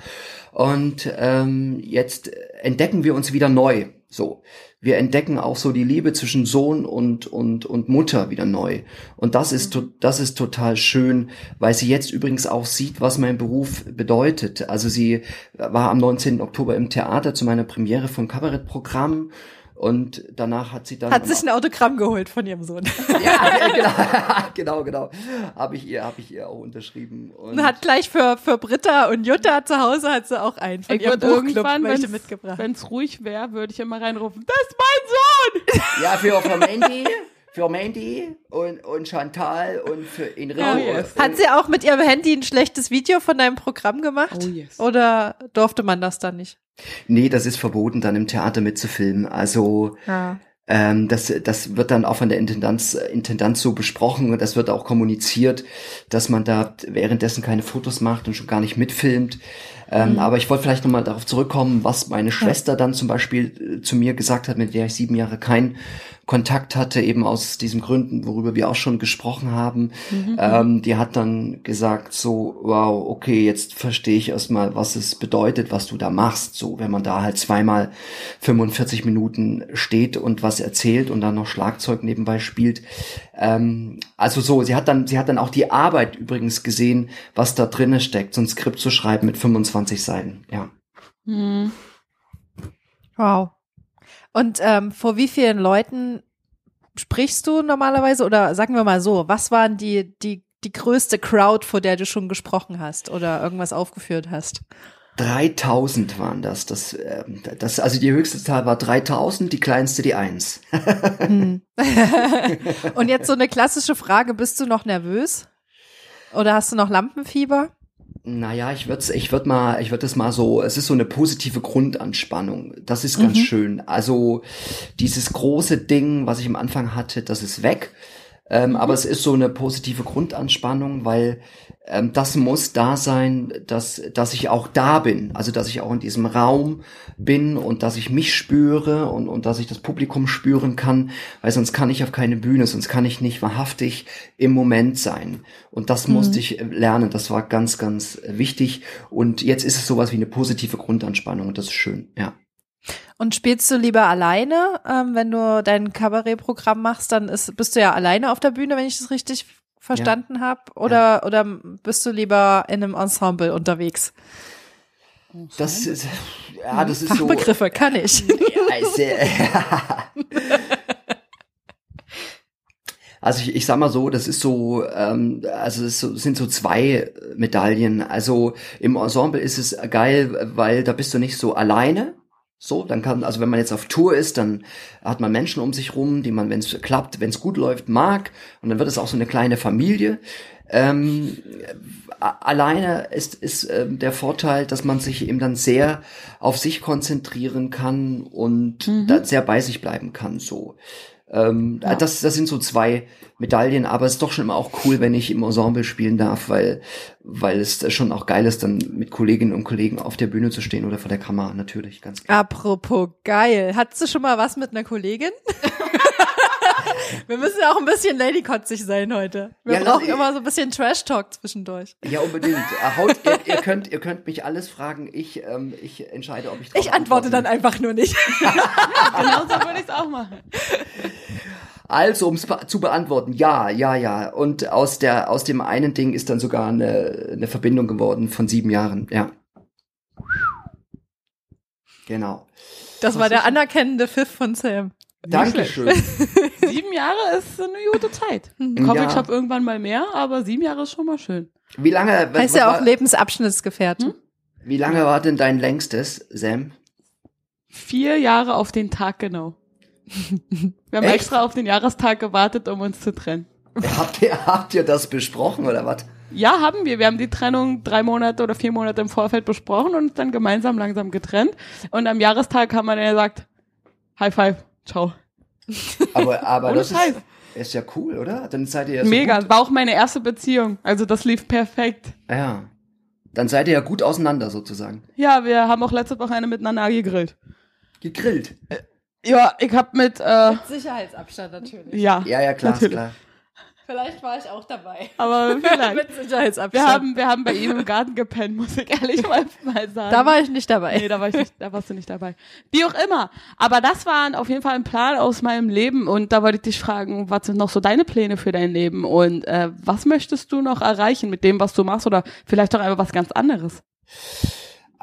Und ähm, jetzt entdecken wir uns wieder neu. So, wir entdecken auch so die Liebe zwischen Sohn und und und Mutter wieder neu. Und das ist das ist total schön, weil sie jetzt übrigens auch sieht, was mein Beruf bedeutet. Also sie war am 19. Oktober im Theater zu meiner Premiere von Kabarettprogramm und danach hat sie dann. Hat sich ein Autogramm geholt von ihrem Sohn. *laughs* ja, *laughs* *laughs* genau, genau, genau. Habe ich ihr, habe ich ihr auch unterschrieben. Und hat gleich für, für Britta und Jutta zu Hause hat sie auch einen von Ich ihrem Buchclub irgendwann, welche wenn's- mitgebracht. wenn es ruhig wäre, würde ich immer reinrufen, das ist mein Sohn! Ja, für, für Mandy, für Mandy und, und Chantal und für Enrico. Oh, yes. Hat sie auch mit ihrem Handy ein schlechtes Video von deinem Programm gemacht? Oh, yes. Oder durfte man das dann nicht? Nee, das ist verboten, dann im Theater mitzufilmen. Also Ja. ähm, das, das wird dann auch von der Intendanz, Intendanz so besprochen und das wird auch kommuniziert, dass man da währenddessen keine Fotos macht und schon gar nicht mitfilmt. Ähm, Aber ich wollte vielleicht nochmal darauf zurückkommen, was meine Schwester dann zum Beispiel äh, zu mir gesagt hat, mit der ich sieben Jahre keinen Kontakt hatte, eben aus diesen Gründen, worüber wir auch schon gesprochen haben. Ähm, die hat dann gesagt so, wow, okay, jetzt verstehe ich erstmal, was es bedeutet, was du da machst. So, wenn man da halt zweimal 45 Minuten steht und was erzählt und dann noch Schlagzeug nebenbei spielt. Ähm, also so, sie hat dann, sie hat dann auch die Arbeit übrigens gesehen, was da drinne steckt, so ein Skript zu schreiben mit 25 Seiten. Ja. Hm. Wow. Und ähm, vor wie vielen Leuten sprichst du normalerweise? Oder sagen wir mal so, was waren die, die, die größte Crowd, vor der du schon gesprochen hast oder irgendwas aufgeführt hast? 3000 waren das. Das, ähm, das, also die höchste Zahl war 3000, die kleinste die 1. Hm. *laughs* *laughs* Und jetzt so eine klassische Frage, bist du noch nervös? Oder hast du noch Lampenfieber? Naja, ich würde ich würd mal, ich würde das mal so, es ist so eine positive Grundanspannung. Das ist ganz schön. Also dieses große Ding, was ich am Anfang hatte, das ist weg. Ähm, Aber es ist so eine positive Grundanspannung, weil ähm, das muss da sein, dass, dass ich auch da bin. Also dass ich auch in diesem Raum bin und dass ich mich spüre und, und dass ich das Publikum spüren kann, weil sonst kann ich auf keine Bühne, sonst kann ich nicht wahrhaftig im Moment sein. Und das musste ich äh, lernen. Das war ganz, ganz äh, wichtig. Und jetzt ist es sowas wie eine positive Grundanspannung und das ist schön, ja. Und spielst du lieber alleine, ähm, wenn du dein Kabarettprogramm machst, dann ist, bist du ja alleine auf der Bühne, wenn ich das richtig verstanden habe, oder oder bist du lieber in einem Ensemble unterwegs? Das ist, ja, das ist so. Fachbegriffe kann ich. *laughs* Ja, Also ich, ich sag mal so, das ist so, ähm, also es sind so zwei Medaillen. Also im Ensemble ist es geil, weil da bist du nicht so alleine. So, dann kann, also wenn man jetzt auf Tour ist, dann hat man Menschen um sich rum, die man, wenn es klappt, wenn es gut läuft, mag. Und dann wird es auch so eine kleine Familie. Ähm, alleine ist, ist ähm, der Vorteil, dass man sich eben dann sehr auf sich konzentrieren kann und da sehr bei sich bleiben kann. So, ähm, das, das sind so zwei Medaillen, aber es ist doch schon immer auch cool, wenn ich im Ensemble spielen darf, weil, weil es schon auch geil ist, dann mit Kolleginnen und Kollegen auf der Bühne zu stehen oder vor der Kamera, natürlich, ganz klar. Apropos geil. Hattest du schon mal was mit einer Kollegin? *laughs* *laughs* Wir müssen ja auch ein bisschen ladykotzig sein heute. Wir Ja, brauchen immer so ein bisschen Trash-Talk zwischendurch. Ja, unbedingt. Äh, Haut, ihr, ihr, könnt, ihr könnt mich alles fragen. Ich, ähm, ich entscheide, ob ich drauf Ich antworte dann einfach nur nicht. *laughs* Genau so würde ich es auch machen. Also, um es zu beantworten, ja, ja, ja. Und aus der, aus dem einen Ding ist dann sogar eine, eine Verbindung geworden von sieben Jahren, ja. Genau. Das war der anerkennende Pfiff von Sam. Dankeschön. *laughs* Sieben Jahre ist eine gute Zeit. Ich hoffe, Ja. ich habe irgendwann mal mehr, aber sieben Jahre ist schon mal schön. Wie lange, was, Heißt ja auch war, Lebensabschnittsgefährte. wie lange war denn dein längstes, Sam? Vier Jahre auf den Tag genau. *laughs* Wir haben Echt? extra auf den Jahrestag gewartet, um uns zu trennen. Habt ihr, habt ihr das besprochen oder was? Ja, haben wir. Wir haben die Trennung drei Monate oder vier Monate im Vorfeld besprochen und uns dann gemeinsam langsam getrennt. Und am Jahrestag haben wir dann gesagt, High Five, ciao. Aber, aber das ist, Ist ja cool, oder? Dann seid ihr ja so Mega, gut. war auch meine erste Beziehung. Also das lief perfekt. Ja. Dann seid ihr ja gut auseinander sozusagen. Ja, wir haben auch letzte Woche eine miteinander gegrillt. Gegrillt. Ja, ich hab mit, äh, Sicherheitsabstand natürlich. ja, Ja, ja, klar, Natürlich. ist klar. Vielleicht war ich auch dabei. aber *laughs* vielleicht. Mit Sicherheitsabstand. Wir haben, wir haben bei ihm im Garten gepennt, muss ich ehrlich mal, mal sagen. *laughs* da war ich nicht dabei. Nee, da war ich nicht, da warst du nicht dabei. Wie auch immer. Aber das war auf jeden Fall ein Plan aus meinem Leben und da wollte ich dich fragen, was sind noch so deine Pläne für dein Leben und äh, was möchtest du noch erreichen mit dem, was du machst oder vielleicht doch einfach was ganz anderes?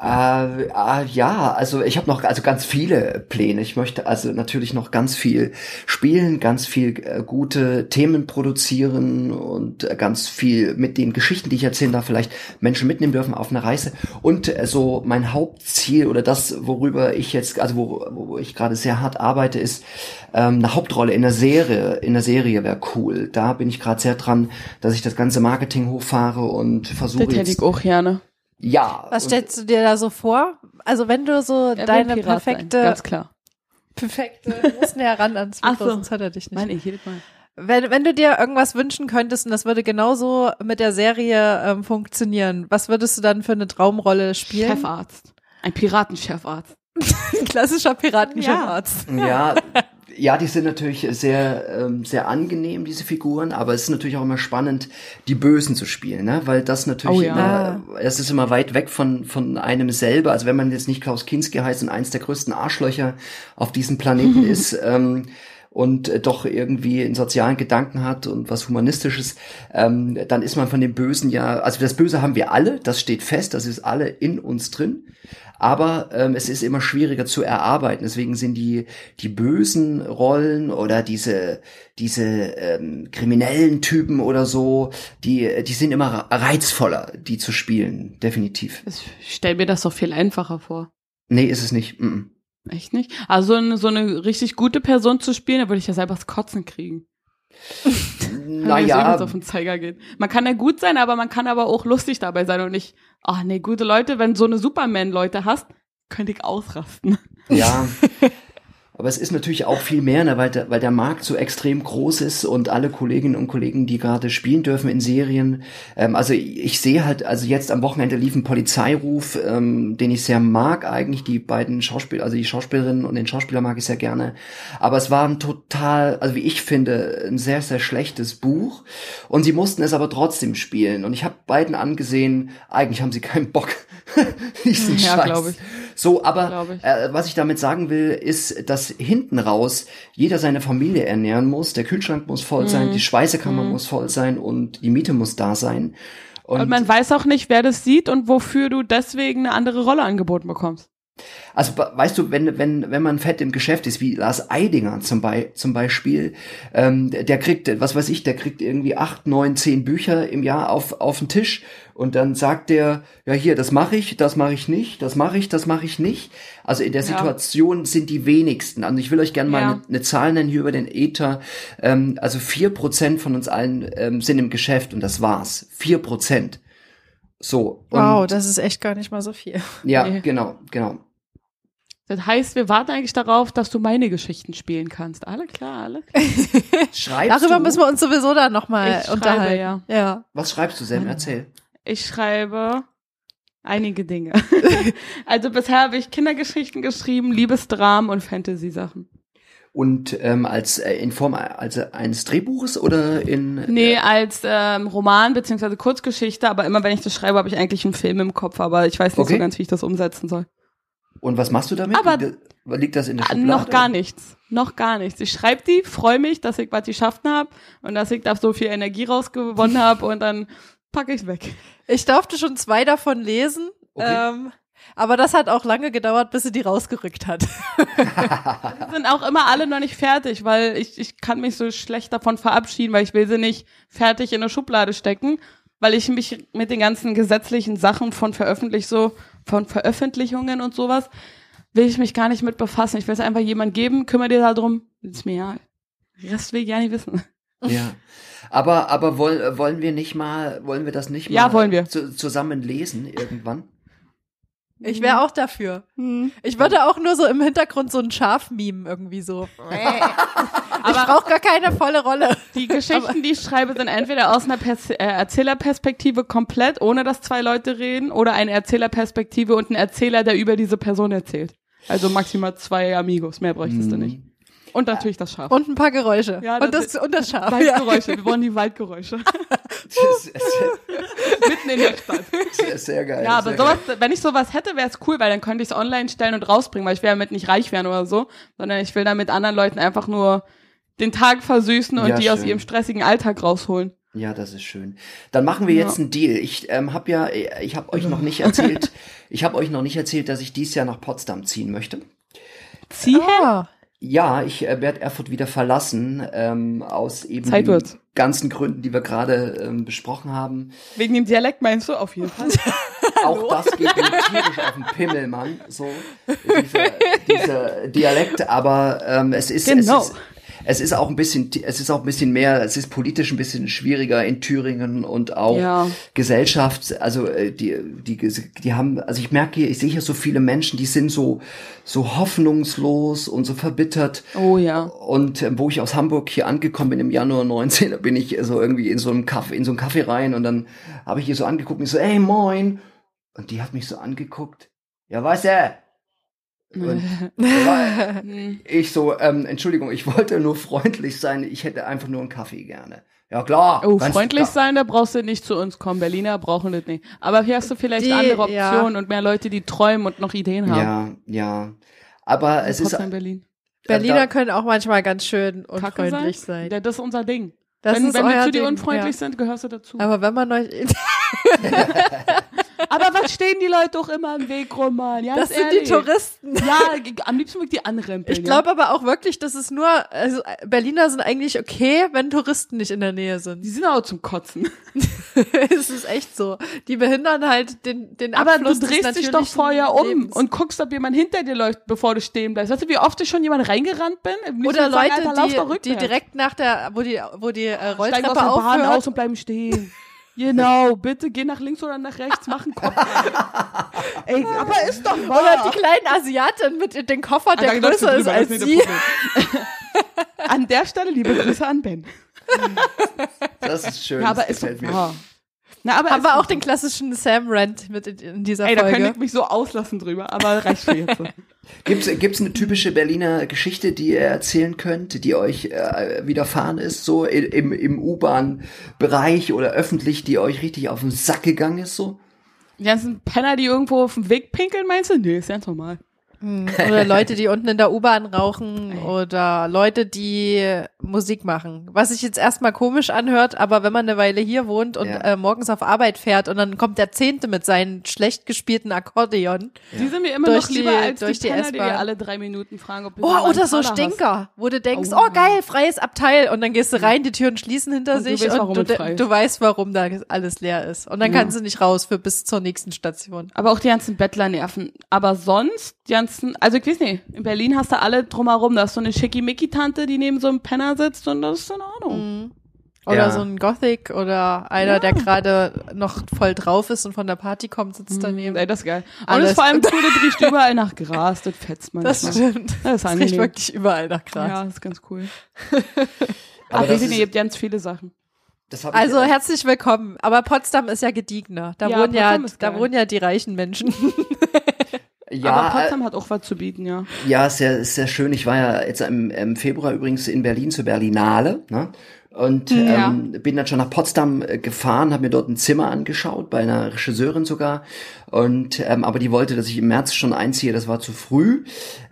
Äh, äh, ja, also ich habe noch also ganz viele Pläne. Ich möchte also natürlich noch ganz viel spielen, ganz viel äh, gute Themen produzieren und äh, ganz viel mit den Geschichten, die ich erzählen darf, vielleicht Menschen mitnehmen dürfen auf eine Reise. Und äh, so mein Hauptziel oder das, worüber ich jetzt, also wo, wo ich gerade sehr hart arbeite, ist ähm, eine Hauptrolle in der Serie. In der Serie wäre cool. Da bin ich gerade sehr dran, dass ich das ganze Marketing hochfahre und versuche Das hätte ich auch gerne. Ja. Was stellst du dir da so vor? Also wenn du so Er deine Pirat sein, perfekte, ganz klar. perfekte, du musst näher ran ans *laughs* Ach Mikro, so. sonst hört er dich nicht. Meine ich jedes Mal. Wenn, wenn du dir irgendwas wünschen könntest und das würde genauso mit der Serie ähm, funktionieren, was würdest du dann für eine Traumrolle spielen? Chefarzt. Ein Piratenchefarzt. Ein *laughs* klassischer Piratenchefarzt. Ja, ja, *laughs* die sind natürlich sehr, ähm, sehr angenehm, diese Figuren, aber es ist natürlich auch immer spannend, die Bösen zu spielen, ne? Weil das natürlich Oh ja. immer, es ist immer weit weg von, von einem selber. Also wenn man jetzt nicht Klaus Kinski heißt und eins der größten Arschlöcher auf diesem Planeten *laughs* ist, ähm, und äh, doch irgendwie einen sozialen Gedanken hat und was Humanistisches, ähm, dann ist man von dem Bösen ja, also das Böse haben wir alle, das steht fest, das ist alle in uns drin. Aber ähm, es ist immer schwieriger zu erarbeiten. Deswegen sind die die bösen Rollen oder diese diese ähm, kriminellen Typen oder so, die die sind immer reizvoller, die zu spielen, definitiv. Ich stell mir das doch viel einfacher vor. Nee, ist es nicht. Mm -mm. Echt nicht? Also so eine, so eine richtig gute Person zu spielen, da würde ich ja selber das Kotzen kriegen. *laughs* Das Naja, auf den Zeiger geht. Man kann ja gut sein, aber man kann aber auch lustig dabei sein und nicht, ach nee, gute Leute, wenn so eine Superman-Leute hast, könnte ich ausrasten. Ja. *laughs* Aber es ist natürlich auch viel mehr, ne, weil, der, weil der Markt so extrem groß ist und alle Kolleginnen und Kollegen, die gerade spielen dürfen in Serien. Ähm, also ich, ich sehe halt, also jetzt am Wochenende lief ein Polizeiruf, ähm, den ich sehr mag eigentlich. Die beiden Schauspieler, also die Schauspielerinnen und den Schauspieler mag ich sehr gerne. Aber es war ein total, also wie ich finde, ein sehr, sehr schlechtes Buch. Und sie mussten es aber trotzdem spielen. Und ich habe beiden angesehen, eigentlich haben sie keinen Bock. *laughs* diesen Ja, Scheiß. So, aber ich. äh, was ich damit sagen will, ist, dass hinten raus jeder seine Familie ernähren muss. Der Kühlschrank muss voll Mhm. sein, die Speisekammer muss voll sein und die Miete muss da sein. Und, Und, man weiß auch nicht, wer das sieht und wofür du deswegen eine andere Rolle angeboten bekommst. Also be- weißt du, wenn wenn wenn man fett im Geschäft ist, wie Lars Eidinger zum, Bei, zum Beispiel, ähm, der, kriegt, was weiß ich, der kriegt irgendwie acht, neun, zehn Bücher im Jahr auf auf den Tisch und dann sagt der, ja hier, das mache ich, das mache ich nicht, das mache ich, das mache ich nicht. Also in der Ja. Situation sind die wenigsten. Also ich will euch gerne mal Ja. eine, eine Zahl nennen hier über den Ether. Ähm, also vier Prozent von uns allen ähm, sind im Geschäft und das war's. Vier Prozent. So. Und, Wow, das ist echt gar nicht mal so viel. Ja, Nee. genau, genau. Das heißt, wir warten eigentlich darauf, dass du meine Geschichten spielen kannst. Alle klar, alle klar. *laughs* Schreibst Darüber du? müssen wir uns sowieso dann nochmal unterhalten. ja. ja. Was schreibst du, Sam? Erzähl. Ich schreibe einige Dinge. *laughs* also bisher habe ich Kindergeschichten geschrieben, Liebesdramen und Fantasy-Sachen. Und ähm, als äh, in Form also eines Drehbuches oder in Nee, als ähm, Roman beziehungsweise Kurzgeschichte, aber immer wenn ich das schreibe, habe ich eigentlich einen Film im Kopf, aber ich weiß nicht Okay. so ganz, wie ich das umsetzen soll. und was machst du damit? Aber- liegt, das, liegt das in der Ah, Schublade? noch gar nichts. Noch gar nichts. Ich schreibe die, freue mich, dass ich was geschafft habe und dass ich da so viel Energie rausgewonnen habe und dann packe ich weg. Ich durfte schon zwei davon lesen. Okay. Ähm, aber das hat auch lange gedauert, bis sie die rausgerückt hat. *laughs* sind auch immer alle noch nicht fertig, weil ich, ich kann mich so schlecht davon verabschieden, weil ich will sie nicht fertig in eine Schublade stecken, weil ich mich mit den ganzen gesetzlichen Sachen von veröffentlich so, von Veröffentlichungen und sowas, will ich mich gar nicht mit befassen. Ich will es einfach jemand geben, kümmere dir darum, ist mir ja. Rest will ich gar nicht wissen. Ja. Aber aber woll, wollen wir nicht mal wollen wir das nicht Ja, mal wollen wir. Zu, zusammen lesen irgendwann? Ich wäre auch dafür. Hm. Ich würde auch nur so im Hintergrund so ein Schaf mimen irgendwie so. ich brauche gar keine volle Rolle. Die Geschichten, die ich schreibe, sind entweder aus einer Pers äh, Erzählerperspektive komplett, ohne dass zwei Leute reden, oder eine Erzählerperspektive und ein Erzähler, der über diese Person erzählt. Also maximal zwei Amigos, mehr bräuchtest du nicht. Und natürlich das Schaf. Und ein paar Geräusche. Ja, und, das das, und das Schaf. Ja. Waldgeräusche, wir wollen die Waldgeräusche. *laughs* *laughs* Mitten in der Stadt. sehr, sehr geil. Ja, aber sowas, wenn ich sowas hätte, wäre es cool, weil dann könnte ich es online stellen und rausbringen, weil ich will damit nicht reich werden oder so, sondern ich will damit anderen Leuten einfach nur den Tag versüßen und Ja, die aus schön. ihrem stressigen Alltag rausholen. Ja, das ist schön. Dann machen wir jetzt einen Deal. Ich ähm, habe ja, ich habe euch noch nicht erzählt, *laughs* ich habe euch noch nicht erzählt, dass ich dieses Jahr nach Potsdam ziehen möchte. Zieh Ah, Ja, ich äh, werde Erfurt wieder verlassen, ähm, aus eben Zeit den wird's. ganzen Gründen, die wir gerade ähm, besprochen haben. Wegen dem Dialekt meinst du? Auf jeden Fall. *laughs* Auch das geht mir tierisch auf den Pimmel, Mann. So, dieser, dieser Dialekt, aber ähm, es ist, Genau. es ist es ist auch ein bisschen, es ist auch ein bisschen mehr, es ist politisch ein bisschen schwieriger in Thüringen und auch Ja. Gesellschaft, also äh, die, die, die haben, also ich merke hier, ich sehe hier so viele Menschen, die sind so, so hoffnungslos und so verbittert. Oh ja. Und äh, wo ich aus Hamburg hier angekommen bin im Januar 19, da bin ich so irgendwie in so einem Kaffee, in so einem Kaffee rein und dann habe ich hier so angeguckt und ich so, ey moin. Und die hat mich so angeguckt. Ja, weißt du? Und *laughs* ich so, ähm, Entschuldigung, ich wollte nur freundlich sein, ich hätte einfach nur einen Kaffee gerne. Ja klar. Oh, freundlich klar. sein, da brauchst du nicht zu uns kommen. Berliner brauchen das nicht. Aber hier hast du vielleicht Die- andere ja. Optionen und mehr Leute, die träumen und noch Ideen haben. Ja, ja. Aber es ist, Berlin. Berliner da- können auch manchmal ganz schön Kacke unfreundlich sein. Ja, das ist unser Ding. Das wenn ist wenn wir zu dir unfreundlich ja. sind, gehörst du dazu. Aber wenn man euch, *laughs* *laughs* Aber was stehen die Leute doch immer im Weg rum, Mann? Ganz das sind die ehrlich. Touristen. Ja, am liebsten würde ich die anrempeln. Ich glaube aber auch wirklich, dass es nur, also Berliner sind eigentlich okay, wenn Touristen nicht in der Nähe ja. sind. die sind auch zum Kotzen. *laughs* es ist echt so. Die behindern halt den, den Aber du Abfluss des drehst dich doch vorher um Lebens. und guckst, ob jemand hinter dir läuft, bevor du stehen bleibst. Weißt du, wie oft ich schon jemand reingerannt bin? Oder sagen, Leute, Alter, lauf doch die, die direkt nach der, wo die, wo die äh, Steigen aus Rolltreppe der Bahn aufhört. aus und bleiben stehen. Genau, bitte geh nach links oder nach rechts, mach einen Kopf. *laughs* Ey, aber ist doch wahr. Oder die kleinen Asiatin mit dem Koffer, Ah, der größer ist als ist sie. *laughs* *laughs* An der Stelle liebe Grüße an Ben. das ist schön. Ja, aber das ist gefällt mir. wahr. Na, aber Haben wir auch den klassischen Sam Rant mit in, in dieser Ey, da könnte Folge. ich mich so auslassen drüber, aber reicht für jetzt. Gibt's, gibt's eine typische Berliner Geschichte, die ihr erzählen könnt, die euch äh, widerfahren ist, so im, im U-Bahn-Bereich oder öffentlich, die euch richtig auf den Sack gegangen ist, so? Die ganzen Penner, die irgendwo auf dem Weg pinkeln, meinst du? Nee, ist ganz normal. Oder Leute, die unten in der U-Bahn rauchen oder Leute, die Musik machen. Was sich jetzt erstmal komisch anhört, aber wenn man eine Weile hier wohnt und Ja. äh, morgens auf Arbeit fährt und dann kommt der Zehnte mit seinen schlecht gespielten Akkordeon. Die sind mir immer noch lieber die- als durch die die Penner, die alle drei Minuten fragen, ob du Oh, oder so Kader hast. Stinker, wo du denkst, Oh, oh, geil, freies Abteil und dann gehst du rein, die Türen schließen hinter Und du sich weißt, warum und du, du weißt, warum da alles leer ist. Und dann Ja. kannst du nicht raus für bis zur nächsten Station. Aber auch die ganzen Bettler nerven. Aber sonst, die ganzen, also ich weiß nicht, in Berlin hast du alle drumherum, da ist so eine Schickimicki-Tante, die neben so einem Penner sitzt und das ist in Ordnung. Oder Ja. so ein Gothic oder einer, Ja. der gerade noch voll drauf ist und von der Party kommt, sitzt daneben. Ey, das ist geil. Und Alles. es ist vor allem cool, das riecht überall nach Gras, das fetzt man. Das stimmt. Das ist Das riecht wirklich überall nach Gras. Ja, das ist ganz cool. *laughs* Aber ich ist- ihr habt ganz viele Sachen. Also herzlich willkommen. Aber Potsdam ist ja gediegener. Da Ja, wohnen ja, Potsdam ist da wohnen ja die reichen Menschen. *laughs* ja, Aber äh, Potsdam hat auch was zu bieten, ja. Ja, ist sehr, sehr schön. Ich war ja jetzt im, im Februar übrigens in Berlin zur Berlinale. Ne? Und Ja. ähm, bin dann schon nach Potsdam äh, gefahren, habe mir dort ein Zimmer angeschaut, bei einer Regisseurin sogar. Und ähm, aber die wollte, dass ich im März schon einziehe, das war zu früh.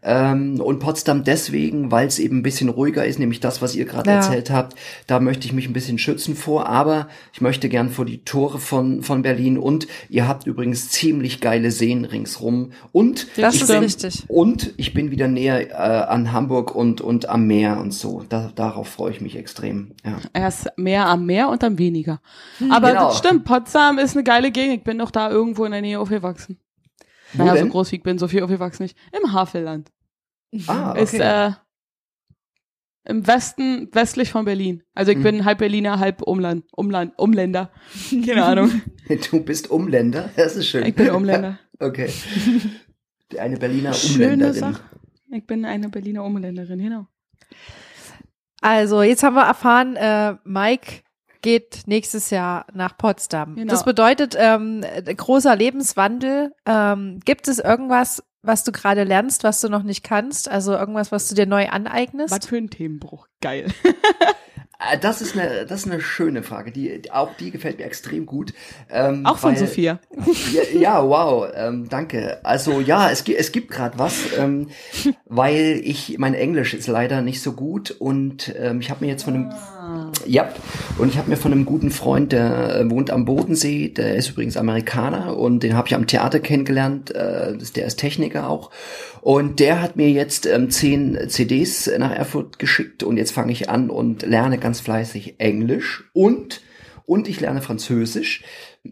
Ähm, und Potsdam deswegen, weil es eben ein bisschen ruhiger ist, nämlich das, was ihr gerade Ja. erzählt habt. Da möchte ich mich ein bisschen schützen vor, aber ich möchte gern vor die Tore von, von Berlin und ihr habt übrigens ziemlich geile Seen ringsrum. Und Das ich ist bin, richtig. und ich bin wieder näher äh, an Hamburg und, und am Meer und so. Da, darauf freue ich mich extrem. Ja. Erst mehr am Meer und dann weniger. Aber Genau. das stimmt, Potsdam ist eine geile Gegend. Ich bin doch da irgendwo in der Nähe aufgewachsen. Wo naja, denn? so groß wie ich bin, so viel aufgewachsen nicht. Im Havelland. Ah, okay. Ist, äh, Im Westen, westlich von Berlin. Also ich Mhm. bin halb Berliner, halb Umland, Umland, Umländer. *laughs* Keine Ahnung. *laughs* Du bist Umländer? Das ist schön. Ich bin Umländer. *laughs* Okay. Eine Berliner Schöne Umländerin. Sache. Ich bin eine Berliner Umländerin, genau. Also, jetzt haben wir erfahren, äh, Mike geht nächstes Jahr nach Potsdam. Genau. Das bedeutet ähm, äh, großer Lebenswandel. Ähm, gibt es irgendwas, was du gerade lernst, was du noch nicht kannst? Also irgendwas, was du dir neu aneignest? Was für ein Themenbruch. Geil. Äh, Das ist eine, das ist eine schöne Frage. Die, auch die gefällt mir extrem gut. Ähm, Auch von weil- Sophia. Ja, ja wow, ähm, danke. Also ja, es, es gibt gerade was, ähm, weil ich mein Englisch ist leider nicht so gut und ähm, ich habe mir jetzt von einem ja und ich habe mir von einem guten Freund, der äh, wohnt am Bodensee, der ist übrigens Amerikaner und den habe ich am Theater kennengelernt. Äh, der ist Techniker auch und der hat mir jetzt ähm, zehn CDs nach Erfurt geschickt und jetzt fange ich an und lerne ganz fleißig Englisch und und ich lerne Französisch.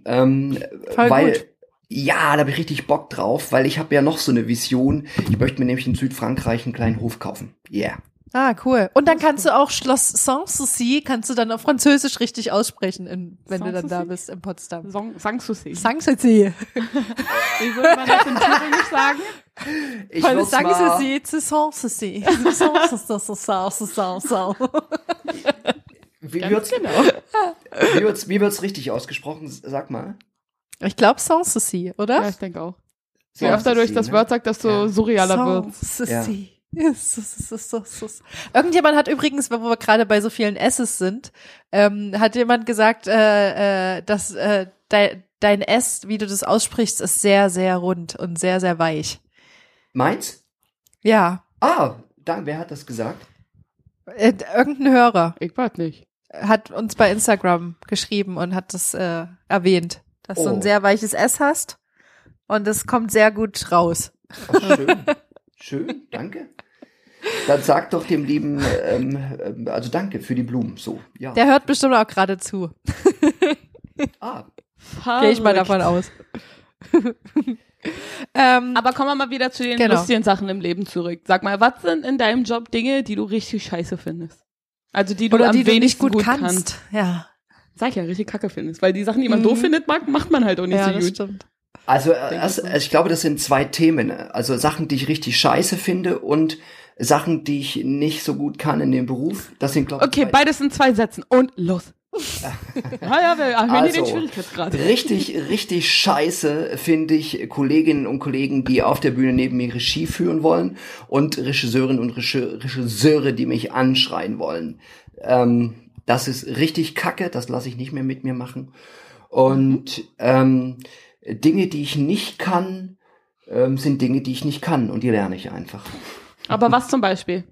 Ähm, Voll weil, gut. Ja, da habe ich richtig Bock drauf, weil ich habe ja noch so eine Vision. Ich möchte mir nämlich in Südfrankreich einen kleinen Hof kaufen. Yeah. Ah, cool. Und dann kannst du auch Schloss Sanssouci, kannst du dann auf Französisch richtig aussprechen, in, wenn du dann da bist in Potsdam. Sanssouci. Sanssouci. Wie würde man das in Thüringen sagen? Ich mal, Sanssouci zu Sanssouci. Sanssouci. wie wird's, genau. wie wird's, wie wird's richtig ausgesprochen? Sag mal. Ich glaube Sanssouci, oder? Ja, ich denke auch. Je öfter du das ne? Wort sagst, desto Ja. surrealer wird. Sanssouci. *laughs* Irgendjemand hat übrigens, wo wir gerade bei so vielen S's sind, ähm, hat jemand gesagt, äh, äh, dass äh, de dein S, wie du das aussprichst, ist sehr, sehr rund und sehr, sehr weich. Meins? Ja, Ah, dann, wer hat das gesagt? äh, irgendein Hörer Ich weiß nicht. hat uns bei Instagram geschrieben und hat das äh, erwähnt, dass du Oh. ein sehr weiches S hast und es kommt sehr gut raus. Oh, schön. *laughs* schön, danke. Dann sag doch dem lieben, ähm, ähm, also danke für die Blumen. So, ja. Der hört bestimmt auch gerade zu. ah, Gehe ich mal davon aus. *laughs* ähm, Aber kommen wir mal wieder zu den Genau. lustigen Sachen im Leben zurück. Sag mal, was sind in deinem Job Dinge, die du richtig scheiße findest? Also die du oder am die du nicht wenigsten gut, gut kannst. kannst. Ja, Sag ich ja, richtig kacke findest. Weil die Sachen, die man Mhm. doof findet, mag, macht man halt auch nicht ja so das gut. stimmt. Also, das, ich glaube, das sind zwei Themen. Also Sachen, die ich richtig scheiße finde und Sachen, die ich nicht so gut kann in dem Beruf. Das sind, glaube ich, Okay, zwei- beides in zwei Sätzen. Und los. *laughs* ja, ja, wir also, den Also, Schwierigkeitsgrad. Richtig, richtig scheiße finde ich Kolleginnen und Kollegen, die auf der Bühne neben mir Regie führen wollen und Regisseurinnen und Regisseure, die mich anschreien wollen. Ähm, das ist richtig kacke, das lasse ich nicht mehr mit mir machen. Und ähm, Dinge, die ich nicht kann, ähm, sind Dinge, die ich nicht kann und die lerne ich einfach. Aber was zum Beispiel?